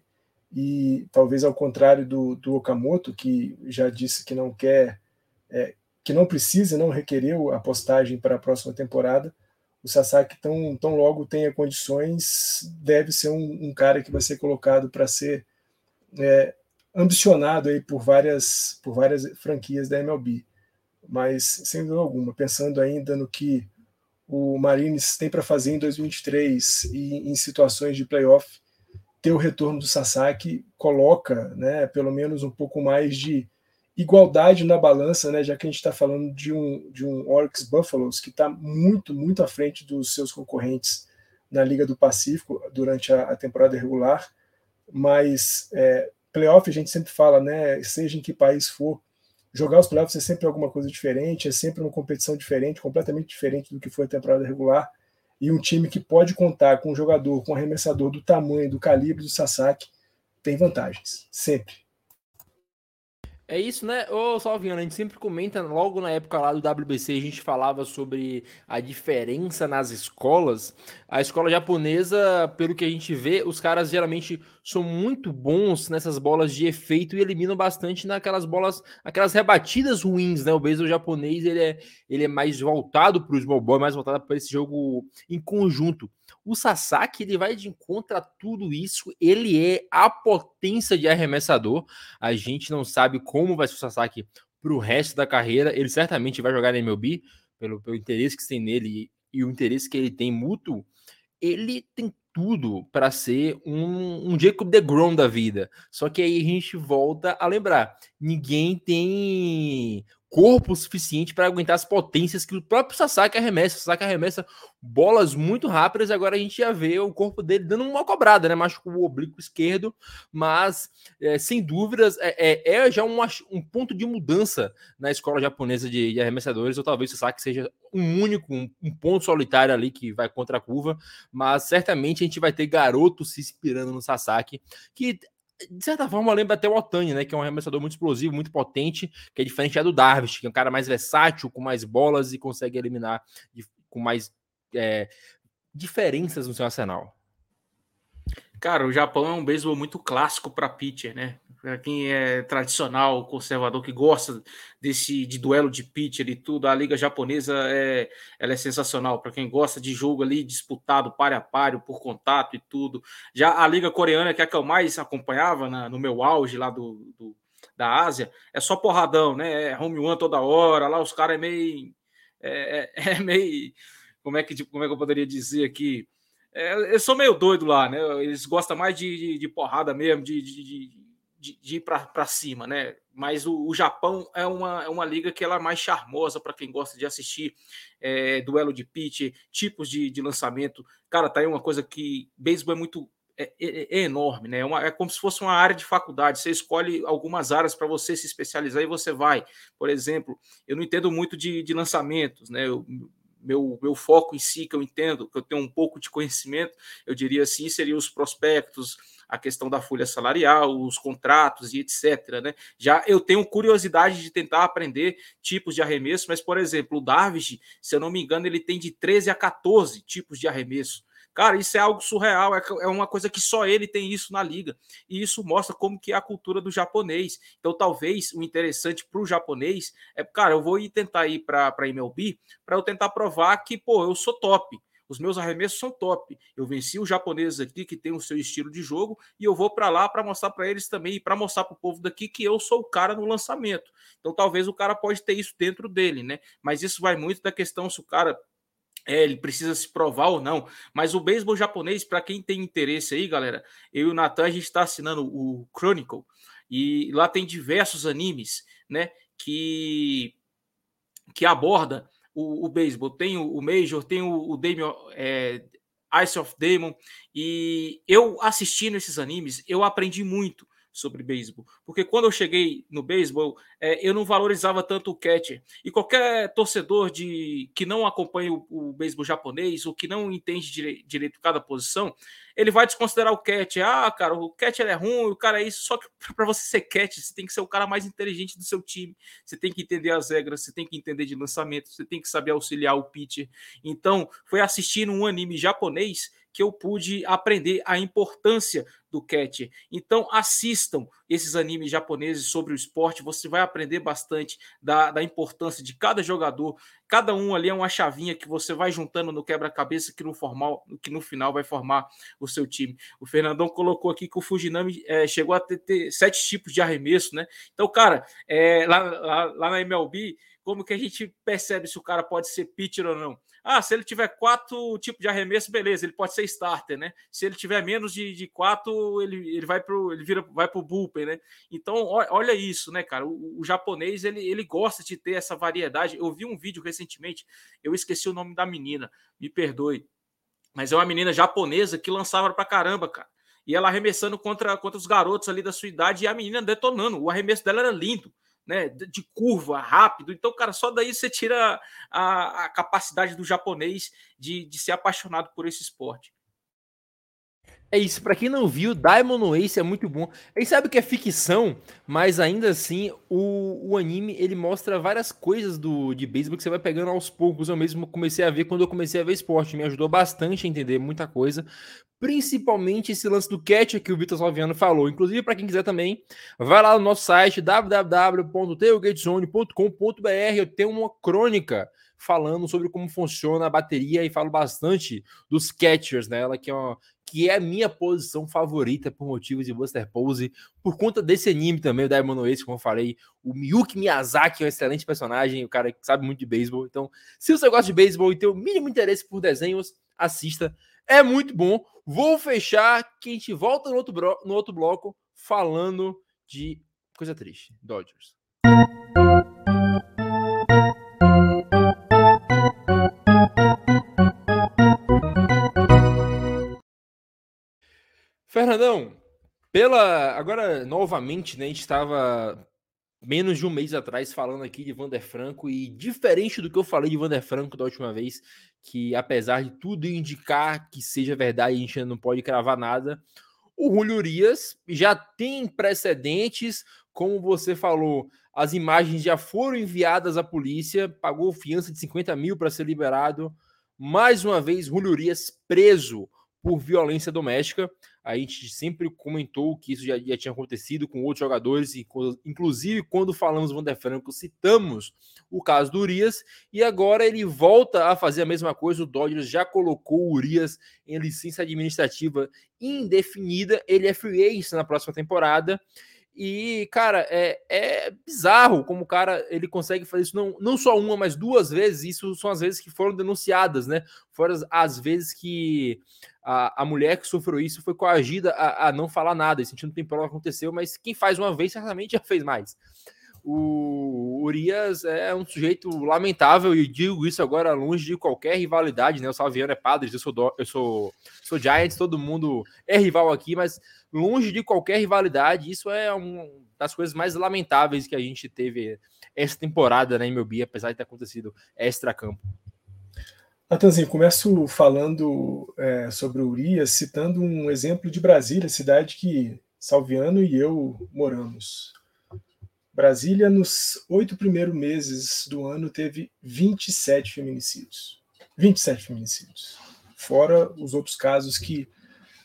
e talvez ao contrário do, do Okamoto, que já disse que não quer, é, que não precisa, não requereu a postagem para a próxima temporada, o Sasaki tão, tão logo tenha condições, deve ser um, um cara que vai ser colocado para ser é, ambicionado aí por várias, por várias franquias da MLB mas sem dúvida alguma, pensando ainda no que o Marines tem para fazer em 2023 e em situações de playoff, ter o retorno do Sasaki coloca, né, pelo menos um pouco mais de igualdade na balança, né, já que a gente está falando de um, de um Oryx Buffaloes que está muito, muito à frente dos seus concorrentes na Liga do Pacífico durante a, a temporada regular, mas é, playoff a gente sempre fala, né, seja em que país for, jogar os playoffs é sempre alguma coisa diferente, é sempre uma competição diferente, completamente diferente do que foi a temporada regular. E um time que pode contar com um jogador, com um arremessador do tamanho, do calibre do Sasaki, tem vantagens, sempre. É isso, né? Ô, Salviano, a gente sempre comenta, logo na época lá do WBC, a gente falava sobre a diferença nas escolas. A escola japonesa, pelo que a gente vê, os caras geralmente são muito bons nessas bolas de efeito e eliminam bastante naquelas bolas, aquelas rebatidas ruins, né? O beisebol japonês, ele é, ele é mais voltado para o small ball, mais voltado para esse jogo em conjunto. O Sasaki ele vai de encontro a tudo isso. Ele é a potência de arremessador. A gente não sabe como vai ser o Sasaki para o resto da carreira. Ele certamente vai jogar na MLB pelo, pelo interesse que tem nele e o interesse que ele tem mútuo. Ele tem tudo para ser um, um Jacob DeGrom da vida. Só que aí a gente volta a lembrar: ninguém tem corpo suficiente para aguentar as potências que o próprio Sasaki arremessa. O Sasaki arremessa bolas muito rápidas e agora a gente já vê o corpo dele dando uma cobrada, né? Machucou o oblíquo esquerdo, mas é, sem dúvidas é, é, é já um, um, ponto de mudança na escola japonesa de, de arremessadores, ou talvez o Sasaki seja um único, um, um, ponto solitário ali que vai contra a curva, mas certamente a gente vai ter garotos se inspirando no Sasaki, que de certa forma, lembra até o Otani, né? Que é um arremessador muito explosivo, muito potente, que é diferente do Darvish, que é um cara mais versátil, com mais bolas e consegue eliminar de, com mais é, diferenças no seu arsenal. Cara, o Japão é um beisebol muito clássico para pitcher, né? Para quem é tradicional, conservador, que gosta desse de duelo de pitcher e tudo, a liga japonesa é, ela é sensacional. Para quem gosta de jogo ali disputado, páreo a páreo, por contato e tudo. Já a liga coreana, que é a que eu mais acompanhava na, no meu auge lá do, do, da Ásia, é só porradão, né? É home one toda hora. Lá os caras é meio. É, é, [LAUGHS] é, meio. Como é, que, como é que eu poderia dizer aqui? É, eu sou meio doido lá, né? Eles gostam mais de, de, de porrada mesmo, de, de de, de ir para cima, né? Mas o, o, Japão é uma, é uma liga que ela é mais charmosa para quem gosta de assistir é, duelo de pitch, tipos de, de lançamento. Cara, tá aí uma coisa que beisebol é muito é, é, é, enorme, né? É, uma, é como se fosse uma área de faculdade. Você escolhe algumas áreas para você se especializar e você vai. Por exemplo, eu não entendo muito de, de lançamentos, né? Eu, meu, meu foco em si, que eu entendo, que eu tenho um pouco de conhecimento, eu diria assim, seria os prospectos, a questão da folha salarial, os contratos e etc. Né? Já eu tenho curiosidade de tentar aprender tipos de arremesso, mas, por exemplo, o Darvish, se eu não me engano, ele tem de 13 a 14 tipos de arremesso. Cara, isso é algo surreal, é, é uma coisa que só ele tem isso na liga. E isso mostra como que é a cultura do japonês. Então, talvez o interessante para o japonês é, cara, eu vou tentar ir para a MLB para eu tentar provar que, pô, eu sou top. Os meus arremessos são top. Eu venci os japoneses aqui que tem o seu estilo de jogo e eu vou para lá para mostrar para eles também e para mostrar para o povo daqui que eu sou o cara no lançamento. Então talvez o cara pode ter isso dentro dele, né? Mas isso vai muito da questão se o cara é, ele precisa se provar ou não. Mas o beisebol japonês, para quem tem interesse aí, galera, eu e o Natan, a gente está assinando o Chronicle e lá tem diversos animes, né, que que aborda o, o beisebol. Tem o, o Major, tem o, o Damien, é, Ice of Demon. E eu assistindo esses animes, eu aprendi muito sobre beisebol. Porque quando eu cheguei no beisebol, é, eu não valorizava tanto o catcher. E qualquer torcedor de que não acompanha o, o beisebol japonês ou que não entende dire, direito cada posição, ele vai desconsiderar o catcher. Ah, cara, o catcher é ruim, o cara é isso. Só que [LAUGHS] para você ser catcher, você tem que ser o cara mais inteligente do seu time. Você tem que entender as regras, você tem que entender de lançamento, você tem que saber auxiliar o pitcher. Então, foi assistindo um anime japonês que eu pude aprender a importância do catcher. Então assistam esses animes japoneses sobre o esporte, você vai aprender bastante da, da importância de cada jogador. Cada um ali é uma chavinha que você vai juntando no quebra-cabeça que no formal, que no final vai formar o seu time. O Fernandão colocou aqui que o Fujinami é, chegou a ter, ter, sete tipos de arremesso, né? Então, cara, é, lá, lá, lá na MLB, como que a gente percebe se o cara pode ser pitcher ou não? Ah, se ele tiver quatro tipos de arremesso, beleza, ele pode ser starter, né? Se ele tiver menos de, de quatro, ele, ele vai pro ele vira vai pro bullpen, né? Então, olha isso, né, cara? O, o, japonês ele, ele gosta de ter essa variedade. Eu vi um vídeo recentemente, eu esqueci o nome da menina, me perdoe, mas é uma menina japonesa que lançava pra caramba, cara. E ela arremessando contra, contra os garotos ali da sua idade e a menina detonando. O arremesso dela era lindo né, de curva, rápido. Então, cara, só daí você tira a, a capacidade do japonês de, de ser apaixonado por esse esporte. É isso, para quem não viu, Diamond Ace é muito bom. Aí sabe que é ficção, mas ainda assim o, o anime ele mostra várias coisas do de beisebol que você vai pegando aos poucos. Eu mesmo comecei a ver quando eu comecei a ver esporte, me ajudou bastante a entender muita coisa, principalmente esse lance do catch que o Vitor Salviano falou. Inclusive para quem quiser também, vai lá no nosso site www.tailgatezone.com.br, eu tenho uma crônica falando sobre como funciona a bateria e falo bastante dos catchers, né? Que é uma, que é a minha posição favorita por motivos de Buster Pose, por conta desse anime também, o Diamond Ace, como eu falei. O Miyuki Miyazaki é um excelente personagem, o cara que sabe muito de beisebol. Então, se você gosta de beisebol e tem o mínimo interesse por desenhos, assista. É muito bom. Vou fechar que a gente volta no outro, no outro bloco falando de coisa triste, Dodgers. Fernandão, pela agora novamente, né, a gente estava menos de um mês atrás falando aqui de Vander Franco e diferente do que eu falei de Vander Franco da última vez, que apesar de tudo indicar que seja verdade, a gente ainda não pode cravar nada. O Julio Urias já tem precedentes, como você falou, as imagens já foram enviadas à polícia, pagou fiança de 50 mil para ser liberado. Mais uma vez, Julio Urias preso por violência doméstica. A gente sempre comentou que isso já, já tinha acontecido com outros jogadores, e inclusive quando falamos do Vander Franco, citamos o caso do Urias, e agora ele volta a fazer a mesma coisa. O Dodgers já colocou o Urias em licença administrativa indefinida, ele é free agent na próxima temporada. E, cara, é, é bizarro como o cara ele consegue fazer isso não, não só uma, mas duas vezes. Isso são as vezes que foram denunciadas, né? Foram as, as vezes que a, a mulher que sofreu isso foi coagida a, a não falar nada. Esse não tem prova aconteceu, mas quem faz uma vez certamente já fez mais. O Urias é um sujeito lamentável e digo isso agora longe de qualquer rivalidade, né? O Salviano é padre, eu sou, do, eu sou, sou Giants, todo mundo é rival aqui, mas longe de qualquer rivalidade, isso é uma das coisas mais lamentáveis que a gente teve essa temporada né, MLB, apesar de ter acontecido extra-campo. Natanzinho, começo falando é, sobre o Urias, citando um exemplo de Brasília, cidade que Salviano e eu moramos. Brasília, nos oito primeiros meses do ano, teve 27 feminicídios. 27 feminicídios. Fora os outros casos que,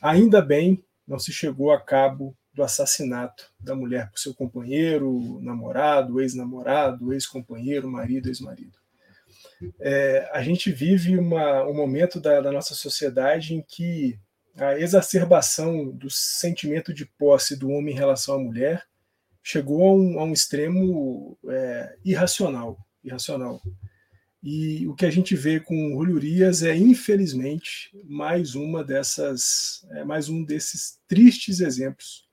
ainda bem, não se chegou a cabo do assassinato da mulher por seu companheiro, namorado, ex-namorado, ex-companheiro, marido, ex-marido. É, a gente vive uma, um momento da, da nossa sociedade em que a exacerbação do sentimento de posse do homem em relação à mulher chegou a um, a um extremo é, irracional, irracional. E o que a gente vê com o Julio Urias é, infelizmente, mais uma dessas, é, mais um desses tristes exemplos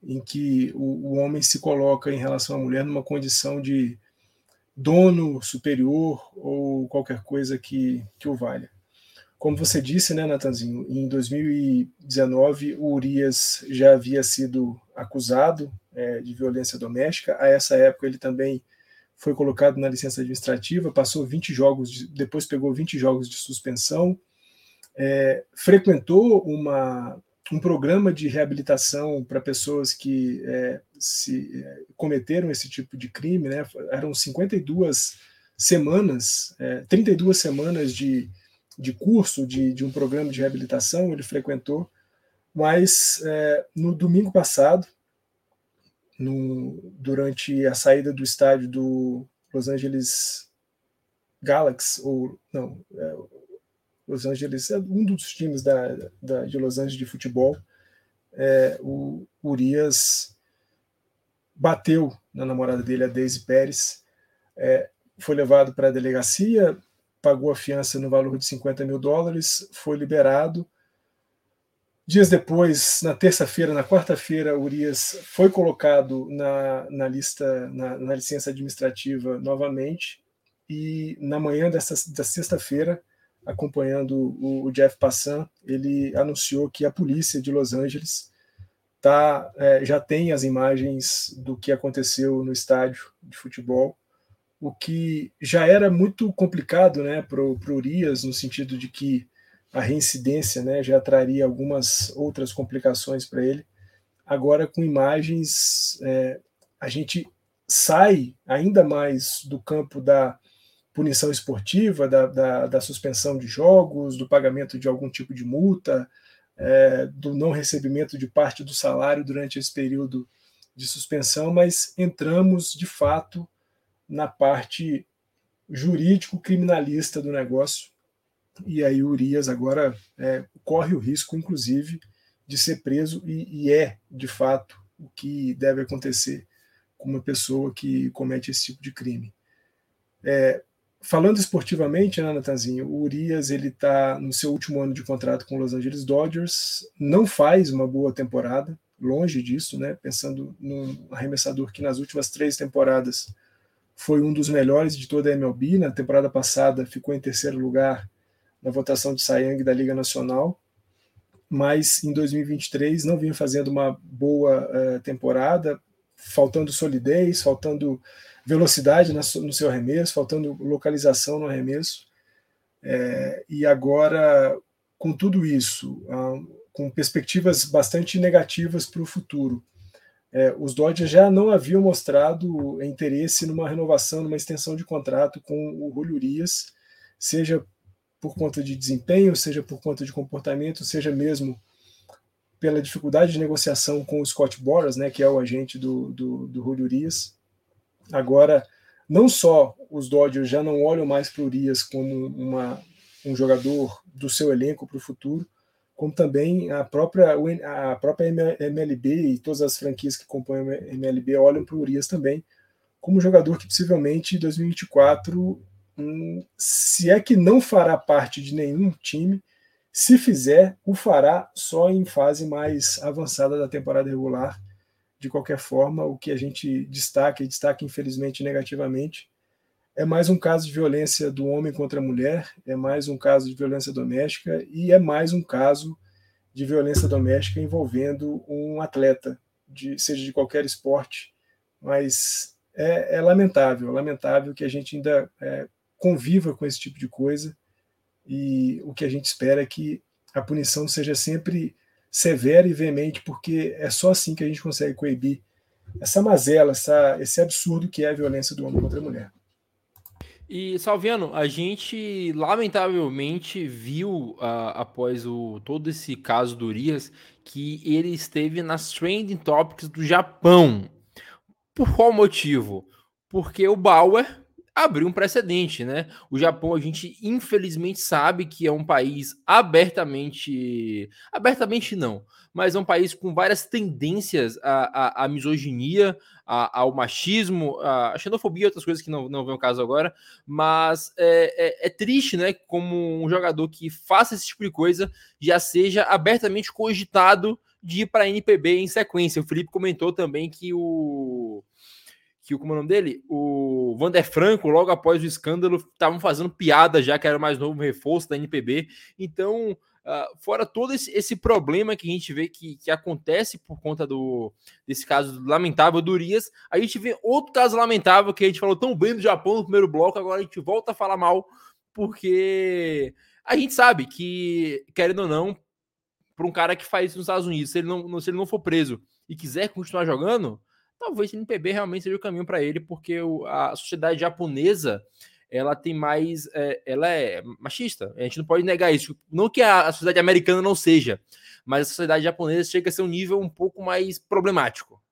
em que o, o homem se coloca em relação à mulher numa condição de dono superior ou qualquer coisa que, que o valha. Como você disse, né, Natanzinho, em 2019 o Urias já havia sido acusado é, de violência doméstica. A essa época ele também foi colocado na licença administrativa, passou 20 jogos, de, depois pegou 20 jogos de suspensão, é, frequentou uma, um programa de reabilitação para pessoas que é, se é, cometeram esse tipo de crime, né? Eram 52 semanas, é, 32 semanas de, de curso de, de um programa de reabilitação, ele frequentou, mas é, no domingo passado, no, durante a saída do estádio do Los Angeles Galaxy, ou não, é, Los Angeles, é um dos times da, da, de Los Angeles de futebol, é, o Urias bateu na namorada dele, a Daisy Pérez, é, foi levado para a delegacia, pagou a fiança no valor de 50 mil dólares, foi liberado. Dias depois, na terça-feira, na quarta-feira, Urias foi colocado na, na lista, na, na licença administrativa novamente, e na manhã dessa, da sexta-feira, acompanhando o, o Jeff Passan, ele anunciou que a polícia de Los Angeles tá, é, já tem as imagens do que aconteceu no estádio de futebol, o que já era muito complicado né, para o Urias, no sentido de que a reincidência né, já traria algumas outras complicações para ele. Agora, com imagens, é, a gente sai ainda mais do campo da punição esportiva, da, da, da, suspensão de jogos, do pagamento de algum tipo de multa, é, do não recebimento de parte do salário durante esse período de suspensão, mas entramos de fato na parte jurídico-criminalista do negócio. E aí o Urias agora é, corre o risco, inclusive, de ser preso, e, e é, de fato, o que deve acontecer com uma pessoa que comete esse tipo de crime. É, falando esportivamente, né, Natanzinho, o Urias ele está no seu último ano de contrato com os Los Angeles Dodgers, não faz uma boa temporada, longe disso, né? Pensando num arremessador que nas últimas três temporadas foi um dos melhores de toda a MLB. Na temporada passada ficou em terceiro lugar na votação de Young da Liga Nacional, mas em 2023 não vinha fazendo uma boa uh, temporada, faltando solidez, faltando velocidade no seu arremesso, faltando localização no arremesso. É, e agora, com tudo isso, com perspectivas bastante negativas para o futuro, é, os Dodgers já não haviam mostrado interesse numa renovação, numa extensão de contrato com o Julio Urias, seja por conta de desempenho, seja por conta de comportamento, seja mesmo pela dificuldade de negociação com o Scott Boras, né, que é o agente do, do, do Julio Urias. Agora, não só os Dodgers já não olham mais para o Urias como uma, um jogador do seu elenco para o futuro, como também a própria, a própria MLB e todas as franquias que compõem a MLB olham para o Urias também como um jogador que possivelmente em 2024, hum, se é que não fará parte de nenhum time, se fizer, o fará só em fase mais avançada da temporada regular. De qualquer forma, o que a gente destaca, e destaca infelizmente negativamente, é mais um caso de violência do homem contra a mulher, é mais um caso de violência doméstica e é mais um caso de violência doméstica envolvendo um atleta, de, seja de qualquer esporte, mas é, é lamentável, lamentável que a gente ainda é, conviva com esse tipo de coisa e o que a gente espera é que a punição seja sempre severa e veemente, porque é só assim que a gente consegue coibir essa mazela, essa, esse absurdo que é a violência do homem contra a mulher. E, Salviano, a gente lamentavelmente viu uh, após o, todo esse caso do Urias que ele esteve nas trending topics do Japão. Por qual motivo? Porque o Bauer abriu um precedente, né? O Japão, a gente infelizmente sabe que é um país abertamente. Abertamente não, mas é um país com várias tendências à, à, à misoginia, à, ao machismo, à xenofobia e outras coisas que não, não vem ao caso agora. Mas é, é, é triste, né? Como um jogador que faça esse tipo de coisa já seja abertamente cogitado de ir para a NPB em sequência. O Felipe comentou também que o que como é o nome dele? O Vander Franco, logo após o escândalo, estavam fazendo piada já que era o mais novo reforço da NPB. Então, uh, fora todo esse, esse, problema que a gente vê que, que acontece por conta do, desse caso lamentável do Urias, a gente vê outro caso lamentável que a gente falou tão bem do Japão no primeiro bloco, agora a gente volta a falar mal, porque a gente sabe que, querendo ou não, para um cara que faz isso nos Estados Unidos, se ele não, se ele não for preso e quiser continuar jogando, talvez o NPB realmente seja o caminho para ele, porque a sociedade japonesa ela tem mais. É, ela é machista. A gente não pode negar isso. Não que a, a, sociedade americana não seja, mas a sociedade japonesa chega a ser um nível um pouco mais problemático.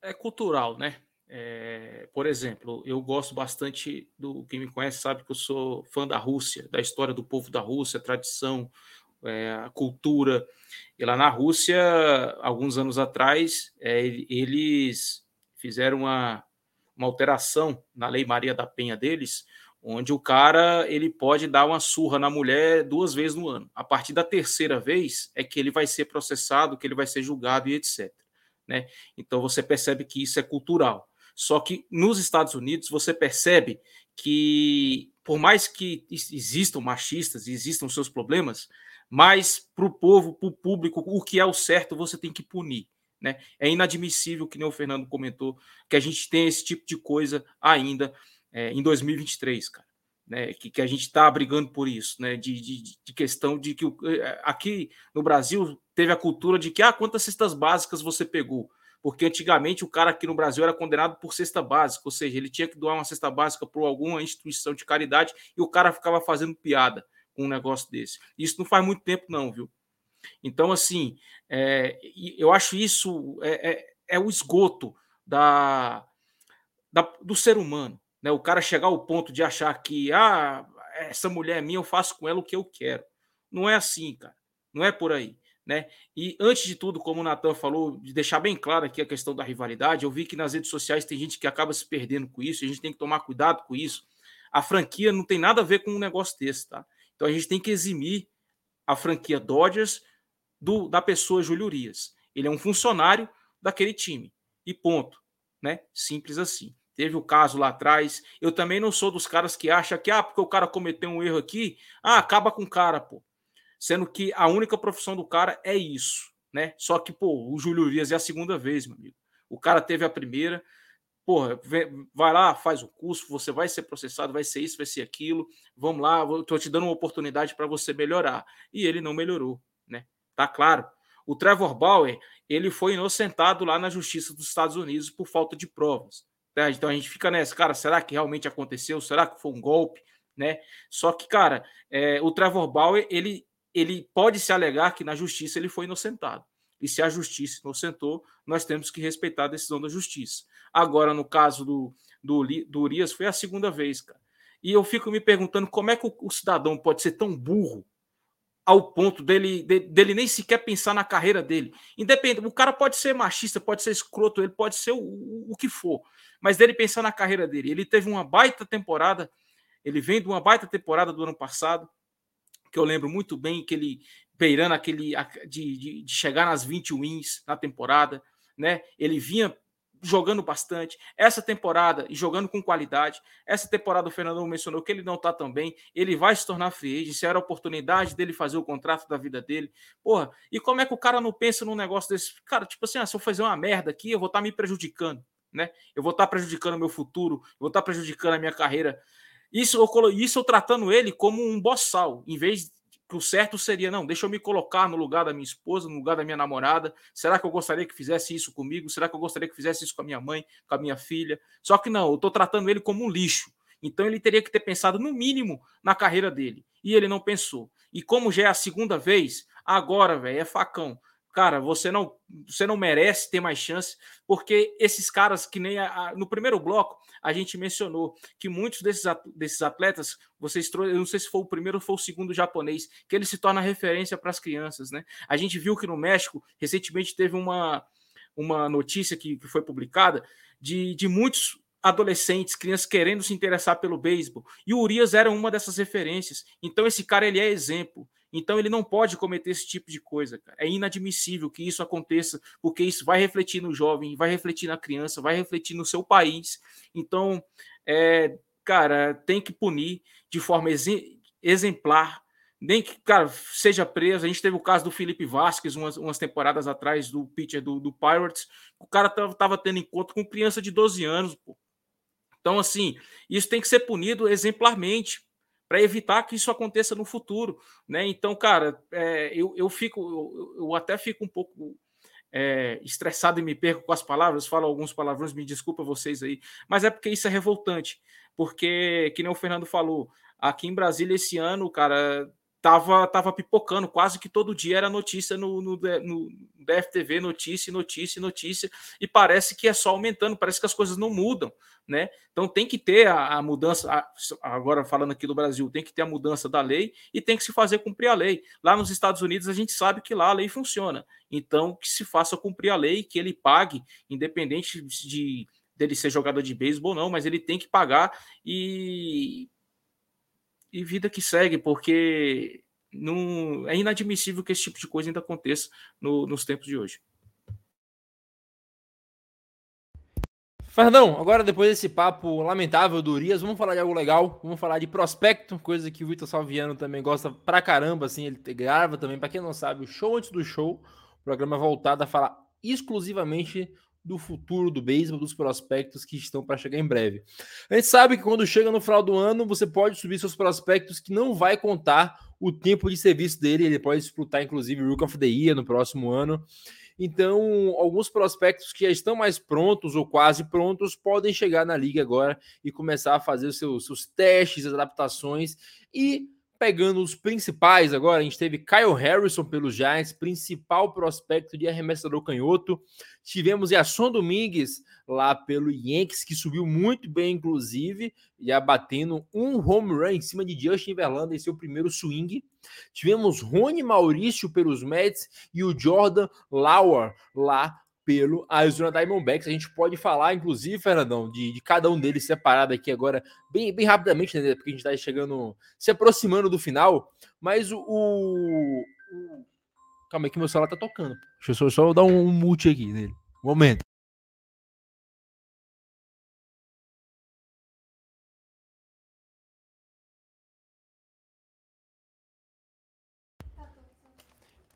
É cultural, né? É, por exemplo, eu gosto bastante do quem me conhece sabe que eu sou fã da Rússia, da história do povo da Rússia, tradição, é, a cultura. E lá na Rússia, alguns anos atrás, é, eles fizeram uma, uma alteração na Lei Maria da Penha deles, onde o cara ele pode dar uma surra na mulher duas vezes no ano. A partir da terceira vez é que ele vai ser processado, que ele vai ser julgado e etc. Né? Então você percebe que isso é cultural. Só que nos Estados Unidos você percebe que, por mais que existam machistas e existam seus problemas, Mas para o povo, para o público, o que é o certo, você tem que punir. Né? É inadmissível, que nem o Fernando comentou, que a gente tenha esse tipo de coisa ainda é, em 2023, cara. Né, que, que a gente está brigando por isso, né, de, de, de, questão de que é, aqui no Brasil teve a cultura de que ah, quantas cestas básicas você pegou? Porque antigamente o cara aqui no Brasil era condenado por cesta básica, ou seja, ele tinha que doar uma cesta básica para alguma instituição de caridade e o cara ficava fazendo piada com um negócio desse. Isso não faz muito tempo, não, viu? Então, assim, é, eu acho isso é, é, é o esgoto da, da, do ser humano. Né? O cara chegar ao ponto de achar que ah, essa mulher é minha, eu faço com ela o que eu quero. Não é assim, cara. Não é por aí. Né? E antes de tudo, como o Natan falou, de deixar bem claro aqui a questão da rivalidade, eu vi que nas redes sociais tem gente que acaba se perdendo com isso, a gente tem que tomar cuidado com isso. A franquia não tem nada a ver com um negócio desse, tá? Então a gente tem que eximir a franquia Dodgers do, da pessoa Júlio Urias. Ele é um funcionário daquele time. E ponto. Né? Simples assim. Teve o caso lá atrás. Eu também não sou dos caras que acham que, ah, porque o cara cometeu um erro aqui, ah, acaba com o cara, pô. Sendo que a única profissão do cara é isso, né? Só que, pô, o Júlio Urias é a segunda vez, meu amigo. O cara teve a primeira, porra, vai lá, faz o curso, você vai ser processado, vai ser isso, vai ser aquilo. Vamos lá, estou te dando uma oportunidade para você melhorar. E ele não melhorou, né? Tá claro. O Trevor Bauer, ele foi inocentado lá na justiça dos Estados Unidos por falta de provas. Tá? Então a gente fica nessa, cara, será que realmente aconteceu? Será que foi um golpe? Né? Só que, cara, é, o Trevor Bauer, ele, ele pode se alegar que na justiça ele foi inocentado. E se a justiça inocentou, nós temos que respeitar a decisão da justiça. Agora, no caso do, do, do Urias, foi a segunda vez, cara. E eu fico me perguntando como é que o, o cidadão pode ser tão burro ao ponto dele, dele nem sequer pensar na carreira dele. Independente, o cara pode ser machista, pode ser escroto, ele pode ser o, o, o que for, mas dele pensar na carreira dele. Ele teve uma baita temporada, ele vem de uma baita temporada do ano passado, que eu lembro muito bem que ele beirando aquele de, de, de chegar nas 20 wins na temporada, né? Ele vinha jogando bastante. Essa temporada e jogando com qualidade. Essa temporada o Fernando mencionou que ele não tá tão bem. Ele vai se tornar free agent. Se era a oportunidade dele fazer o contrato da vida dele. Porra, e como é que o cara não pensa num negócio desse? Cara, tipo assim, ah, se eu fazer uma merda aqui, eu vou estar tá me prejudicando, né? Eu vou estar tá prejudicando o meu futuro, eu vou estar tá prejudicando a minha carreira. Isso eu, isso eu tratando ele como um boçal, em vez que o certo seria, não, deixa eu me colocar no lugar da minha esposa, no lugar da minha namorada. Será que eu gostaria que fizesse isso comigo? Será que eu gostaria que fizesse isso com a minha mãe, com a minha filha? Só que não, eu estou tratando ele como um lixo. Então ele teria que ter pensado no mínimo na carreira dele. E ele não pensou. E como já é a segunda vez, agora, velho, é facão cara, você não, você não merece ter mais chance, porque esses caras que nem a, a, no primeiro bloco a gente mencionou que muitos desses, desses atletas, vocês eu não sei se foi o primeiro ou foi o segundo japonês, que ele se torna referência para as crianças, né? A gente viu que no México recentemente teve uma, uma notícia que, que foi publicada de, de muitos adolescentes, crianças querendo se interessar pelo beisebol. E o Urias era uma dessas referências. Então esse cara ele é exemplo. Então ele não pode cometer esse tipo de coisa, cara. É inadmissível que isso aconteça, porque isso vai refletir no jovem, vai refletir na criança, vai refletir no seu país. Então, é, cara, tem que punir de forma exemplar. Nem que, cara, seja preso. A gente teve o caso do Felipe Vasquez umas, umas temporadas atrás, do pitcher do, do Pirates. O cara tava, tava tendo encontro com criança de 12 anos, pô. Então, assim, isso tem que ser punido exemplarmente para evitar que isso aconteça no futuro, né? Então, cara, é, eu, eu fico, eu, eu, até fico um pouco é, estressado e me perco com as palavras, falo alguns palavrões, me desculpa vocês aí, mas é porque isso é revoltante, porque, que nem o Fernando falou, aqui em Brasília esse ano, cara, tava, tava pipocando, quase que todo dia era notícia no, no, no DFTV, notícia, notícia, notícia, e parece que é só aumentando, parece que as coisas não mudam, né? Então tem que ter a, a mudança, a, agora falando aqui do Brasil, tem que ter a mudança da lei e tem que se fazer cumprir a lei. Lá nos Estados Unidos a gente sabe que lá a lei funciona, então que se faça cumprir a lei, que ele pague, independente de dele ser jogador de beisebol ou não, mas ele tem que pagar e e vida que segue, porque não, é inadmissível que esse tipo de coisa ainda aconteça no, nos tempos de hoje. Fernandão, agora depois desse papo lamentável do Urias, vamos falar de algo legal, vamos falar de prospecto, coisa que o Vitor Salviano também gosta pra caramba, assim, ele grava também, para quem não sabe, o show antes do show, programa voltado a falar exclusivamente do futuro do beisebol, dos prospectos que estão para chegar em breve. A gente sabe que quando chega no final do ano, você pode subir seus prospectos que não vai contar o tempo de serviço dele, ele pode disputar inclusive o Rook of the Year no próximo ano. Então, alguns prospectos que já estão mais prontos ou quase prontos podem chegar na liga agora e começar a fazer os seus, seus testes, adaptações e pegando os principais agora, a gente teve Kyle Harrison pelos Giants, principal prospecto de arremessador canhoto. Tivemos Yasson Domingues lá pelo Yankees, que subiu muito bem, inclusive, já batendo um home run em cima de Justin Verlander em seu primeiro swing. Tivemos Rony Maurício pelos Mets e o Jordan Lauer lá pelo Arizona Diamondbacks. A gente pode falar, inclusive, Fernandão, de, de cada um deles separado aqui agora, bem, bem rapidamente, né? Porque a gente está chegando, se aproximando do final. Mas o, o. Calma aí que meu celular tá tocando. Deixa eu só, só dar um, um mute aqui nele. Um momento.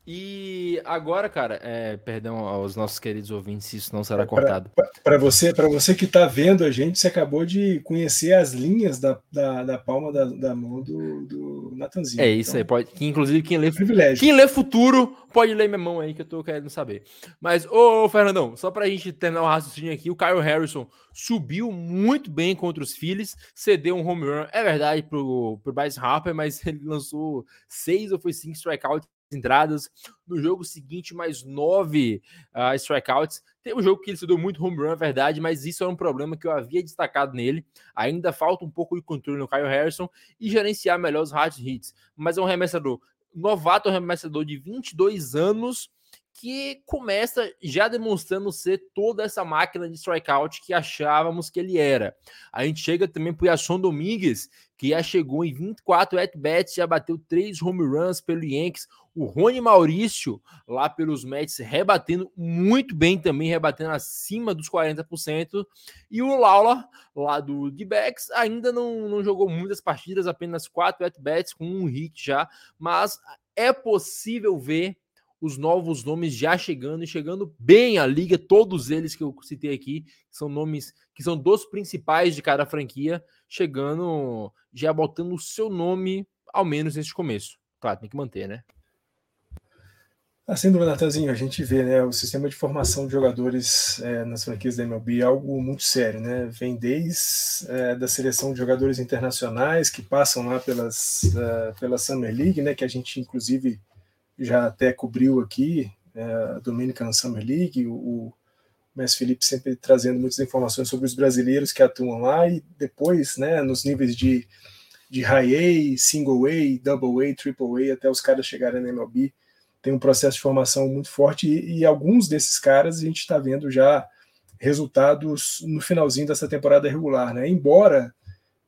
E agora, cara, é, perdão aos nossos queridos ouvintes se isso não será cortado. Para você, para você que está vendo a gente, você acabou de conhecer as linhas da, da, da palma da, da, mão do, do Natanzinho. É isso então, aí, pode. Que, inclusive, quem lê, privilégio. quem lê futuro pode ler minha mão aí, que eu tô querendo saber. Mas, ô, ô Fernandão, só para a gente terminar o raciocínio aqui, o Kyle Harrison subiu muito bem contra os Phillies, cedeu um home run, é verdade, pro, pro Bryce Harper, mas [LAUGHS] ele lançou seis ou foi cinco strikeouts entradas. No jogo seguinte, mais nove uh, strikeouts. Tem um jogo que ele se deu muito home run, é verdade, mas isso era um problema que eu havia destacado nele. Ainda falta um pouco de controle no Kyle Harrison e gerenciar melhor os hard hits. Mas é um remessador novato, um remessador de 22 anos que começa já demonstrando ser toda essa máquina de strikeout que achávamos que ele era. A gente chega também para o Yasson Domingues, que já chegou em 24 at-bats, já bateu três home runs pelo Yankees. O Rony Maurício, lá pelos Mets, rebatendo muito bem também, rebatendo acima dos 40%. E o Laula, lá do D-Backs, ainda não, não jogou muitas partidas, apenas quatro at-bats, com um hit já. Mas é possível ver os novos nomes já chegando e chegando bem à liga, todos eles que eu citei aqui, são nomes que são dos principais de cada franquia, chegando, já botando o seu nome, ao menos nesse começo. Claro, tem que manter, né? Ah, sem dúvida, Natanzinho, a gente vê né, o sistema de formação de jogadores é, nas franquias da MLB é algo muito sério, né? Vem desde é, da seleção de jogadores internacionais que passam lá pelas, uh, pela Summer League, né? Que a gente, inclusive, já até cobriu aqui, é, a Dominican Summer League, o, o Mestre Felipe sempre trazendo muitas informações sobre os brasileiros que atuam lá, e depois, né, nos níveis de, de High A, Single A, Double A, Triple A, até os caras chegarem na MLB, tem um processo de formação muito forte, e, e alguns desses caras a gente está vendo já resultados no finalzinho dessa temporada regular, né? Embora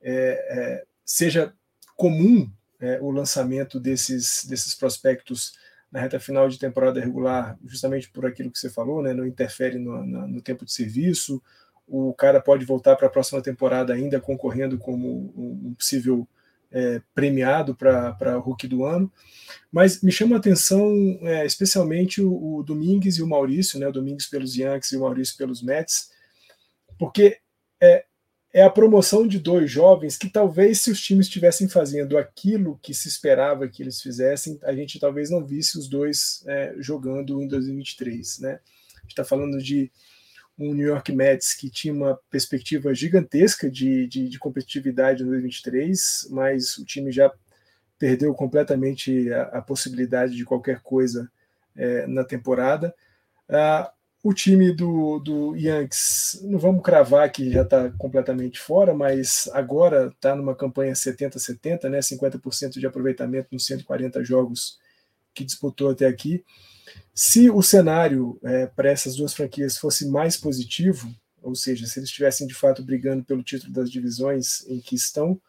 é, é, seja comum é, o lançamento desses, desses prospectos na reta final de temporada regular, justamente por aquilo que você falou, né, não interfere no, no, no tempo de serviço, o cara pode voltar para a próxima temporada ainda concorrendo como um possível é, premiado para o Hulk do ano. Mas me chama a atenção é, especialmente o, o, Domingues e o Maurício, né, o Domingues pelos Yankees e o Maurício pelos Mets, porque é, é a promoção de dois jovens que talvez se os times estivessem fazendo aquilo que se esperava que eles fizessem, a gente talvez não visse os dois é, jogando em 2023, né? A gente está falando de um New York Mets que tinha uma perspectiva gigantesca de, de, de competitividade em 2023, mas o time já perdeu completamente a, a possibilidade de qualquer coisa é, na temporada. Ah, o time do, do Yankees, não vamos cravar que já está completamente fora, mas agora está numa campanha 70-70, né? 50% de aproveitamento nos 140 jogos que disputou até aqui. Se o cenário é, para essas duas franquias fosse mais positivo, ou seja, se eles estivessem de fato brigando pelo título das divisões em que estão,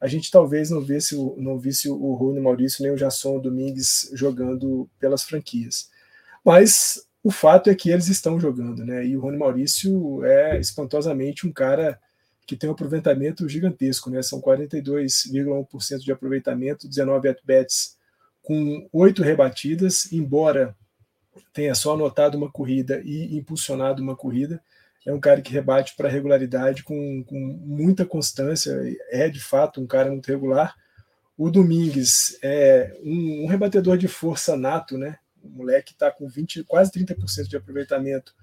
a gente talvez não visse o, não visse o Rony Maurício nem o Jasson Domingues jogando pelas franquias. Mas O fato é que eles estão jogando, né? E o Rony Maurício é espantosamente um cara que tem um aproveitamento gigantesco, né? São 42,1% de aproveitamento, 19 at-bats com oito rebatidas, embora tenha só anotado uma corrida e impulsionado uma corrida. É um cara que rebate para regularidade com, com muita constância, é de fato um cara muito regular. O Domingues é um, um rebatedor de força nato, né? O moleque está com 20, quase 30% de aproveitamento,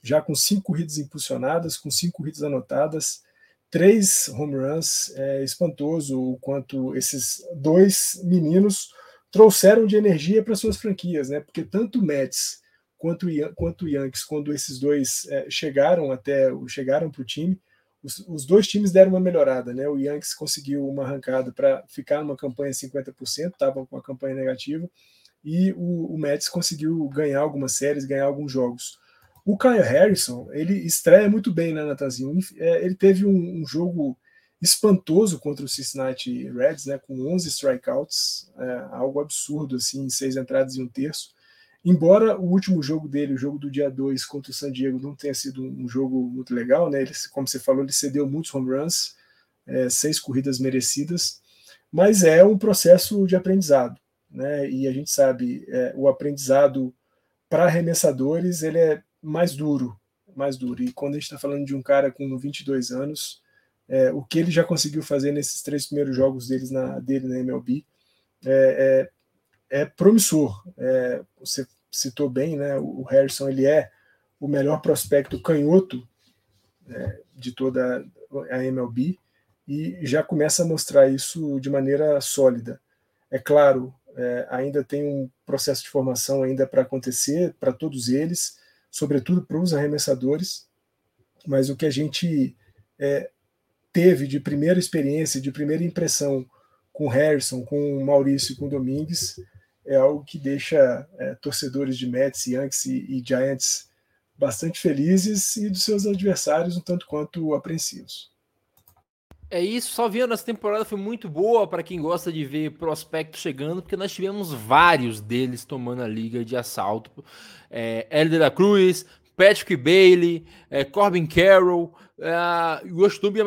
já com cinco corridas impulsionadas, com cinco corridas anotadas, três home runs. É espantoso o quanto esses dois meninos trouxeram de energia para suas franquias, né? Porque tanto o Mets quanto, o Yankees, quando esses dois é, chegaram até chegaram para o time, os, os, dois times deram uma melhorada, né? O Yankees conseguiu uma arrancada para ficar numa campanha 50%, estava com a campanha negativa, e o, o Mets conseguiu ganhar algumas séries, ganhar alguns jogos. O Kyle Harrison, ele estreia muito bem, né, Natanzinho? É, ele teve um, um jogo espantoso contra o Cincinnati Reds, né, com 11 strikeouts, é, algo absurdo, assim, seis entradas e um terço. Embora o último jogo dele, o jogo do dia 2 contra o San Diego, não tenha sido um jogo muito legal, né, ele, como você falou, ele cedeu muitos home runs, é, seis corridas merecidas, mas é um processo de aprendizado, né, e a gente sabe, é, o aprendizado para arremessadores, ele é mais duro, mais duro, e quando a gente está falando de um cara com 22 anos, é, o que ele já conseguiu fazer nesses três primeiros jogos deles na, dele na MLB é, é, é promissor. É, você citou bem, né? O Harrison ele é o melhor prospecto canhoto é, de toda a MLB e já começa a mostrar isso de maneira sólida. É claro, é, ainda tem um processo de formação ainda para acontecer para todos eles, sobretudo para os arremessadores, mas o que a gente é, teve de primeira experiência, de primeira impressão com Harrison, com Maurício, com Domingues, é algo que deixa é, torcedores de Mets, Yankees e, e Giants bastante felizes e dos seus adversários um tanto quanto apreensivos. É isso, só vendo essa temporada foi muito boa para quem gosta de ver prospectos chegando, porque nós tivemos vários deles tomando a liga de assalto. É, Hélio da Cruz, Patrick Bailey, é, Corbin Carroll, é,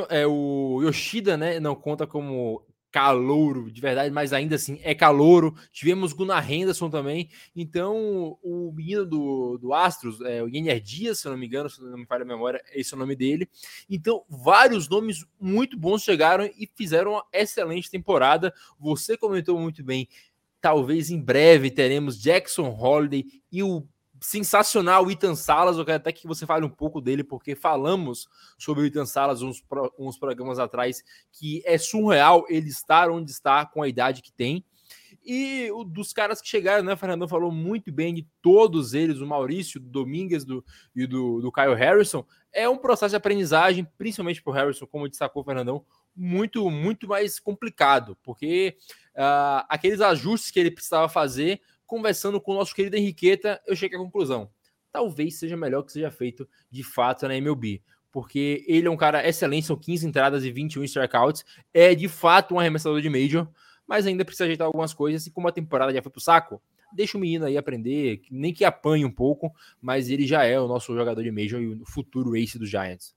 é, o Yoshida, né? Não conta como calouro de verdade, mas ainda assim é calouro. Tivemos Gunnar Henderson também. Então, o menino do, do Astros, é, o Yenner Dias, se não me engano, se não me falha a memória, esse é o nome dele. Então, vários nomes muito bons chegaram e fizeram uma excelente temporada. Você comentou muito bem. Talvez em breve teremos Jackson Holiday e o sensacional o Ethan Salas. Eu quero até que você fale um pouco dele, porque falamos sobre o Ethan Salas uns, uns programas atrás, que é surreal ele estar onde está com a idade que tem. E o, dos caras que chegaram, né? O Fernandão falou muito bem de todos eles, o Maurício, do Domingues do, e do, do Kyle Harrison. É um processo de aprendizagem, principalmente para o Harrison, como destacou o Fernandão, muito, muito mais complicado, porque uh, aqueles ajustes que ele precisava fazer conversando com o nosso querido Henriqueta, eu cheguei à conclusão. Talvez seja melhor que seja feito de fato na MLB. Porque ele é um cara excelente, são 15 entradas e 21 strikeouts. É de fato um arremessador de Major, mas ainda precisa ajeitar algumas coisas. E como a temporada já foi pro saco, deixa o menino aí aprender, nem que apanhe um pouco, mas ele já é o nosso jogador de Major e o futuro ace dos Giants.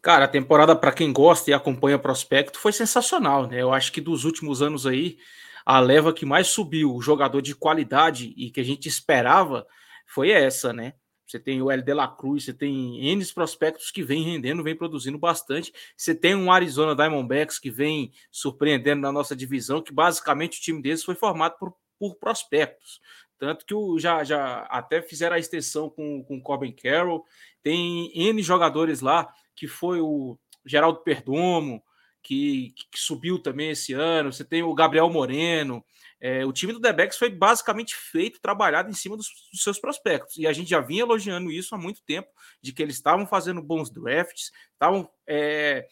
Cara, a temporada, para quem gosta e acompanha prospecto, foi sensacional, né? Eu acho que dos últimos anos aí, a leva que mais subiu, o jogador de qualidade e que a gente esperava foi essa, né? Você tem o L de la Cruz, você tem N prospectos que vem rendendo, vem produzindo bastante. Você tem um Arizona Diamondbacks que vem surpreendendo na nossa divisão, que basicamente o time deles foi formado por, por prospectos. Tanto que o, já, já até fizeram a extensão com, com o Corbin Carroll. Tem N jogadores lá, que foi o Geraldo Perdomo, que, que, subiu também esse ano. Você tem o Gabriel Moreno. É, o time do Debex foi basicamente feito, trabalhado em cima dos, dos, seus prospectos. E a gente já vinha elogiando isso há muito tempo, de que eles estavam fazendo bons drafts, estavam é,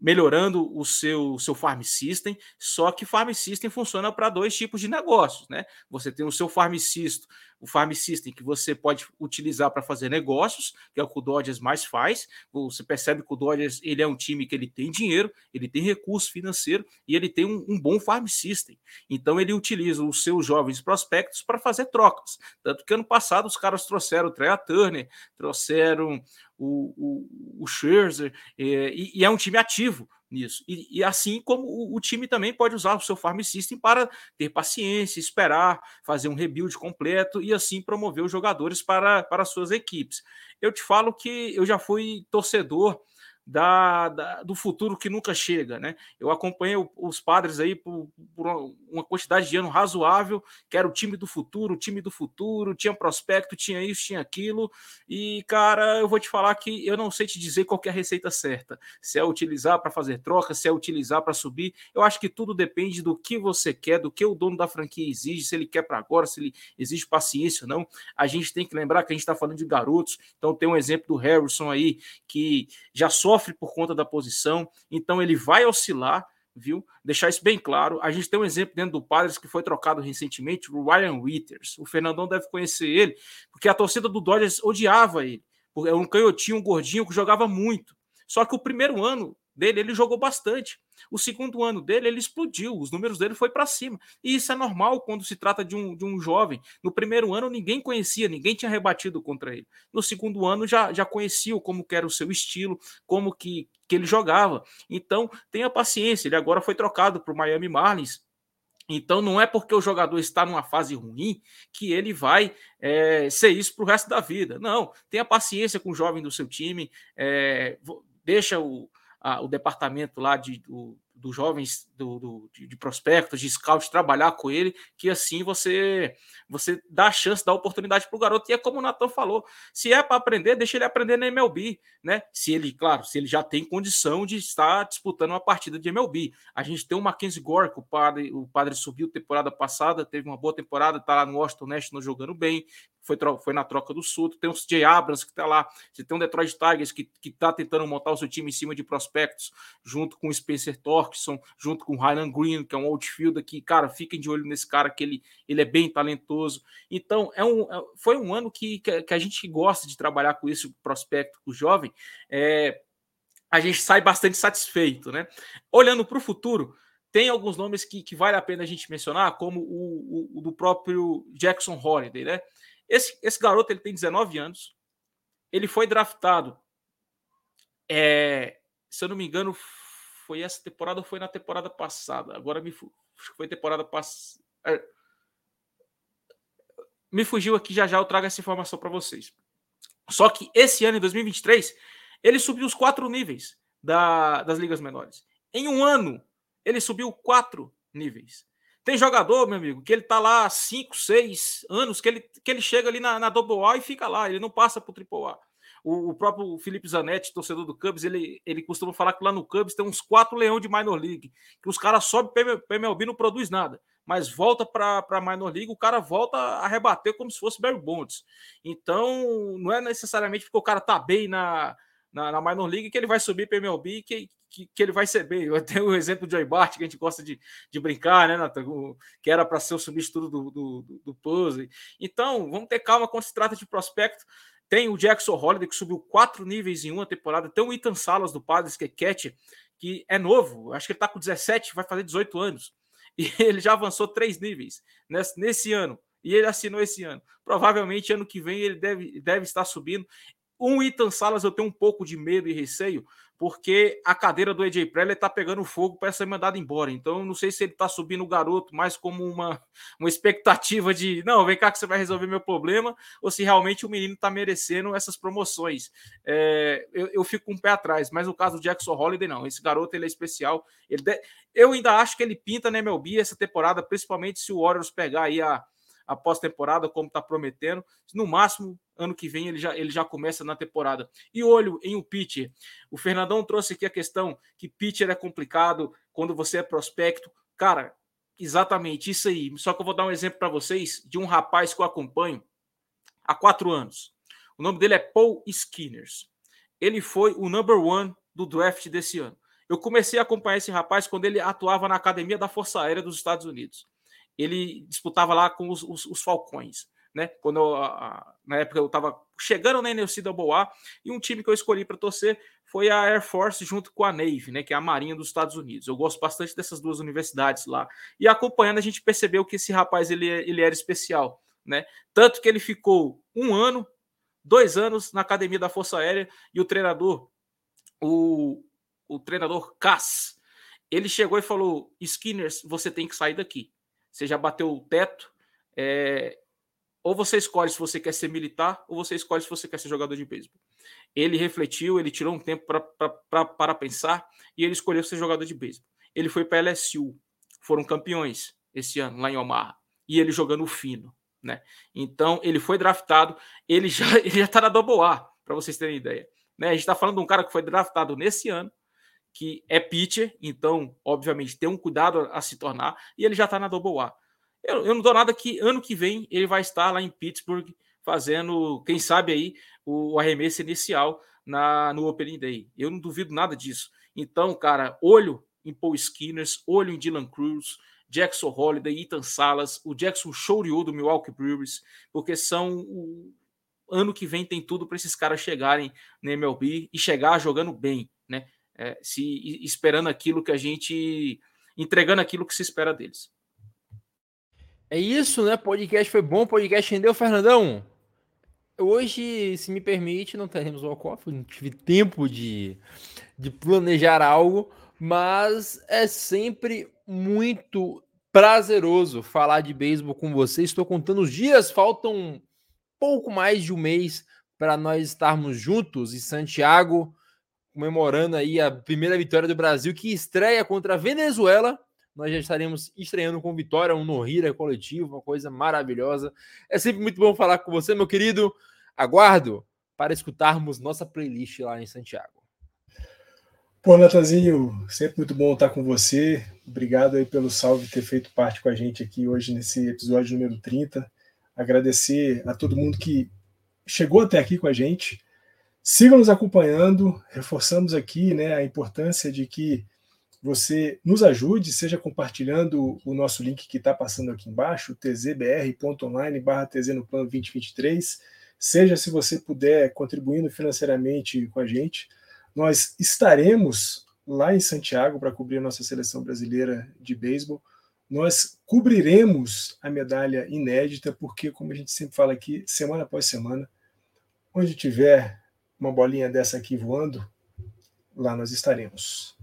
melhorando o seu, seu farm system, só que farm system funciona para dois tipos de negócios, né? Você tem o seu farm system o Farm System que você pode utilizar para fazer negócios, que é o que o Dodgers mais faz. Você percebe que o Dodgers ele é um time que ele tem dinheiro, ele tem recurso financeiro e ele tem um, um bom Farm System. Então ele utiliza os seus jovens prospectos para fazer trocas. Tanto que ano passado os caras trouxeram o Trey Turner, trouxeram o, o, o Scherzer, é, e, e, é um time ativo nisso. E, e assim como o, o, time também pode usar o seu farm system para ter paciência, esperar, fazer um rebuild completo e assim promover os jogadores para, para suas equipes. Eu te falo que eu já fui torcedor da, da, do futuro que nunca chega, né? Eu acompanhei os padres aí por, por, uma quantidade de ano razoável, que era o time do futuro, o time do futuro, tinha prospecto, tinha isso, tinha aquilo, e cara, eu vou te falar que eu não sei te dizer qual é a receita certa, se é utilizar para fazer troca, se é utilizar para subir, eu acho que tudo depende do que você quer, do que o dono da franquia exige, se ele quer para agora, se ele exige paciência ou não. A gente tem que lembrar que a gente está falando de garotos, então tem um exemplo do Harrison aí, que já sofre sofre por conta da posição, então ele vai oscilar, viu? Deixar isso bem claro. A gente tem um exemplo dentro do Padres que foi trocado recentemente, o Ryan Withers. O Fernandão deve conhecer ele, porque a torcida do Dodgers odiava ele. É um canhotinho, um gordinho que jogava muito. Só que o primeiro ano dele, ele jogou bastante. O segundo ano dele, ele explodiu, os números dele foi para cima. E isso é normal quando se trata de um, de um jovem. No primeiro ano, ninguém conhecia, ninguém tinha rebatido contra ele. No segundo ano, já, já conhecia como que era o seu estilo, como que, que ele jogava. Então, tenha paciência. Ele agora foi trocado para o Miami Marlins. Então, não é porque o jogador está numa fase ruim que ele vai é, ser isso para o resto da vida. Não, tenha paciência com o jovem do seu time, é, deixa o, a, o departamento lá de, do, dos jovens do, do de, de, prospectos, de scout, trabalhar com ele, que assim você você dá a chance, dá a oportunidade para o garoto. E é como o Natan falou: se é para aprender, deixa ele aprender na MLB, né? Se ele, claro, se ele já tem condição de estar disputando uma partida de MLB. A gente tem o Mackenzie Gore, que o padre, o padre subiu temporada passada, teve uma boa temporada, está lá no Washington National jogando bem foi, foi na troca do Sul, tem o CJ Abrams que está lá, você tem o Detroit Tigers que está tentando montar o seu time em cima de prospectos, junto com o Spencer Torkson, junto com o Ryan Green, que é um outfielder que, cara, fiquem de olho nesse cara, que ele, ele é bem talentoso. Então, é um, é, foi um ano que, que a gente gosta de trabalhar com esse prospecto, com o jovem, é, a gente sai bastante satisfeito, né? Olhando para o futuro, tem alguns nomes que, que vale a pena a gente mencionar, como o, o, o do próprio Jackson Holiday, né? Esse, esse garoto ele tem 19 anos. Ele foi draftado. É, se eu não me engano, foi essa temporada ou foi na temporada passada? Agora me acho que foi temporada passada. É, me fugiu aqui, já já eu trago essa informação para vocês. Só que esse ano, em 2023, ele subiu os quatro níveis da, das ligas menores. Em um ano, ele subiu quatro níveis. Tem jogador, meu amigo, que ele tá lá 5, 6 anos, que ele, que ele chega ali na, na Double A e fica lá, ele não passa pro Triple A. O, o, próprio Felipe Zanetti, torcedor do Cubs, ele, ele costuma falar que lá no Cubs tem uns quatro leão de Minor League, que os caras sobem para MLB não produz nada, mas volta para a Minor League, o cara volta a rebater como se fosse Barry Bonds. Então, não é necessariamente porque o cara tá bem na, na, na Minor League que ele vai subir para MLB que, que, que, ele vai ser bem. Eu tenho o exemplo do Joey Bart, que a gente gosta de, de brincar, né, Nathan? Que era para ser o substituto do, do, do puzzle. Então, vamos ter calma quando se trata de prospecto. Tem o Jackson Holiday, que subiu quatro níveis em uma temporada. Tem o Ethan Salas, do Padres, que é catch, que é novo. Acho que ele está com 17, vai fazer 18 anos. E [LAUGHS] ele já avançou três níveis nesse, nesse ano. E ele assinou esse ano. Provavelmente ano que vem ele deve, deve estar subindo. Um Ethan Salas eu tenho um pouco de medo e receio, porque a cadeira do AJ Preller está pegando fogo para ser mandado embora. Então, não sei se ele está subindo o garoto mais como uma, uma expectativa de não, vem cá que você vai resolver meu problema, ou se realmente o menino está merecendo essas promoções. É, eu, eu, fico com um pé atrás, mas no caso do Jackson Holiday, não. Esse garoto ele é especial. Ele de... Eu ainda acho que ele pinta na MLB essa temporada, principalmente se o Warriors pegar aí a a pós-temporada, como está prometendo. No máximo, ano que vem ele já, ele já começa na temporada. E olho em o um pitcher. O Fernandão trouxe aqui a questão que pitcher é complicado quando você é prospecto. Cara, exatamente isso aí. Só que eu vou dar um exemplo para vocês de um rapaz que eu acompanho há quatro anos. O nome dele é Paul Skinners. Ele foi o number one do draft desse ano. Eu comecei a acompanhar esse rapaz quando ele atuava na Academia da Força Aérea dos Estados Unidos ele disputava lá com os, os, os Falcões. Né? Quando eu, na época eu estava chegando na NFC A e um time que eu escolhi para torcer foi a Air Force junto com a Navy, né, que é a Marinha dos Estados Unidos. Eu gosto bastante dessas duas universidades lá. E acompanhando a gente percebeu que esse rapaz ele, ele era especial, né? Tanto que ele ficou um ano, dois anos na academia da Força Aérea e o treinador, o, o treinador Cass, ele chegou e falou: Skinners, você tem que sair daqui. Você já bateu o teto. É, ou você escolhe se você quer ser militar, ou você escolhe se você quer ser jogador de beisebol. Ele refletiu, ele tirou um tempo para pensar e ele escolheu ser jogador de beisebol. Ele foi para LSU, foram campeões esse ano lá em Omaha, e ele jogando fino. Né? Então ele foi draftado, ele já [LAUGHS] ele já está na Double A, para vocês terem ideia. Né? A gente está falando de um cara que foi draftado nesse ano, que é pitcher, então, obviamente, tem um cuidado a, a se tornar, e ele já está na Double A. Eu, eu não dou nada que ano que vem ele vai estar lá em Pittsburgh fazendo, quem sabe aí, o, arremesso inicial na, no Opening Day. Eu não duvido nada disso. Então, cara, olho em Paul Skinners, olho em Dylan Cruz, Jackson Holiday, Ethan Salas, o Jackson Shoryou do Milwaukee Brewers, porque são o ano que vem tem tudo para esses caras chegarem na MLB e chegar jogando bem, né? É, se esperando aquilo que a gente entregando aquilo que se espera deles. É isso, né? Podcast foi bom, podcast rendeu, Fernandão. Hoje, se me permite, não teremos o walk-off, não tive tempo de, de planejar algo, mas é sempre muito prazeroso falar de beisebol com você. Estou contando os dias, faltam pouco mais de um mês para nós estarmos juntos em Santiago, comemorando aí a primeira vitória do Brasil que estreia contra a Venezuela nós já estaremos estreando com vitória, um no-hira coletivo, uma coisa maravilhosa. É sempre muito bom falar com você, meu querido. Aguardo para escutarmos nossa playlist lá em Santiago. Pô, Natanzinho, sempre muito bom estar com você. Obrigado aí pelo salve ter feito parte com a gente aqui hoje nesse episódio número 30. Agradecer a todo mundo que chegou até aqui com a gente. Sigam nos acompanhando, reforçamos aqui né, a importância de que você nos ajude, seja compartilhando o nosso link que está passando aqui embaixo, tzbr.online barra tz no plano 2023, seja se você puder contribuindo financeiramente com a gente. Nós estaremos lá em Santiago para cobrir a nossa seleção brasileira de beisebol. Nós cobriremos a medalha inédita, porque, como a gente sempre fala aqui, semana após semana, onde tiver uma bolinha dessa aqui voando, lá nós estaremos.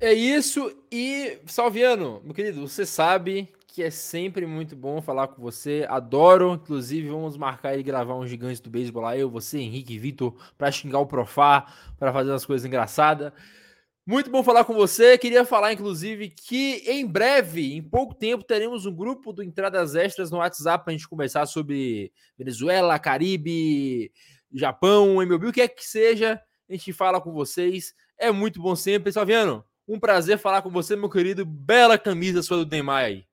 É isso. E, Salviano, meu querido, você sabe que é sempre muito bom falar com você. Adoro. Inclusive, vamos marcar e gravar um gigante do beisebol lá. Eu, você, Henrique Vitor, para xingar o Profá, para fazer as coisas engraçadas. Muito bom falar com você. Queria falar, inclusive, que em breve, em pouco tempo, teremos um grupo do Entradas Extras no WhatsApp para a gente conversar sobre Venezuela, Caribe, Japão, MLB, o que é que seja. A gente fala com vocês. É muito bom sempre. Salviano, um prazer falar com você, meu querido. Bela camisa sua do Neymar aí.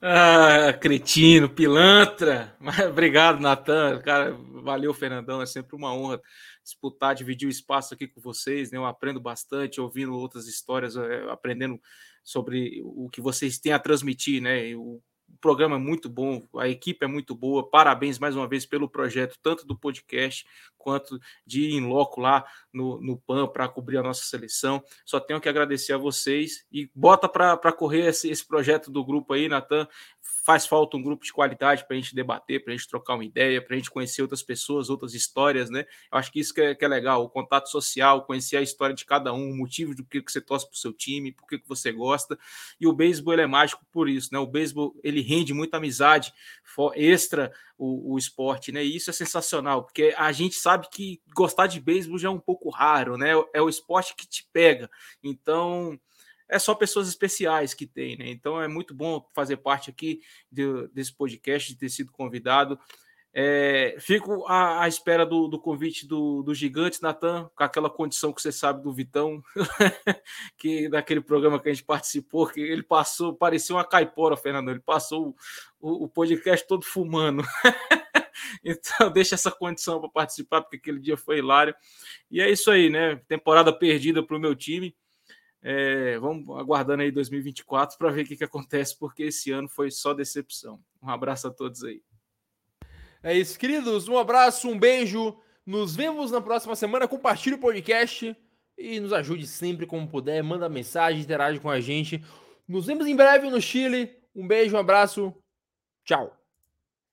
Ah, cretino, pilantra. Obrigado, Natan. Cara, valeu, Fernandão. É sempre uma honra disputar, dividir o espaço aqui com vocês. Né? Eu aprendo bastante, ouvindo outras histórias, eh, aprendendo sobre o que vocês têm a transmitir, né? O programa é muito bom, a equipe é muito boa. Parabéns mais uma vez pelo projeto, tanto do podcast quanto de ir em loco lá no, no PAN para cobrir a nossa seleção. Só tenho que agradecer a vocês e bota para correr esse, esse projeto do grupo aí, Natan faz falta um grupo de qualidade para a gente debater, para a gente trocar uma ideia, para a gente conhecer outras pessoas, outras histórias, né? Eu acho que isso que é, que é, legal, o contato social, conhecer a história de cada um, o motivo do que, você torce para o seu time, por que, que você gosta. E o beisebol é mágico por isso, né? O beisebol ele rende muita amizade extra o, o esporte, né? E isso é sensacional, porque a gente sabe que gostar de beisebol já é um pouco raro, né? É o esporte que te pega. Então é só pessoas especiais que tem, né? Então é muito bom fazer parte aqui de, desse podcast, de ter sido convidado. É, fico à, à espera do, do, convite do, do Gigante, Natan, com aquela condição que você sabe do Vitão, [LAUGHS] que daquele programa que a gente participou, que ele passou, parecia uma caipora, Fernando, ele passou o, o podcast todo fumando. [LAUGHS] então deixa essa condição para participar, porque aquele dia foi hilário. E é isso aí, né? Temporada perdida para o meu time É, vamos aguardando aí 2024 para ver o que, que acontece, porque esse ano foi só decepção. Um abraço a todos aí. É isso, queridos. Um abraço, um beijo. Nos vemos na próxima semana. Compartilhe o podcast e nos ajude sempre como puder. Manda mensagem, interage com a gente. Nos vemos em breve no Chile. Um beijo, um abraço. Tchau.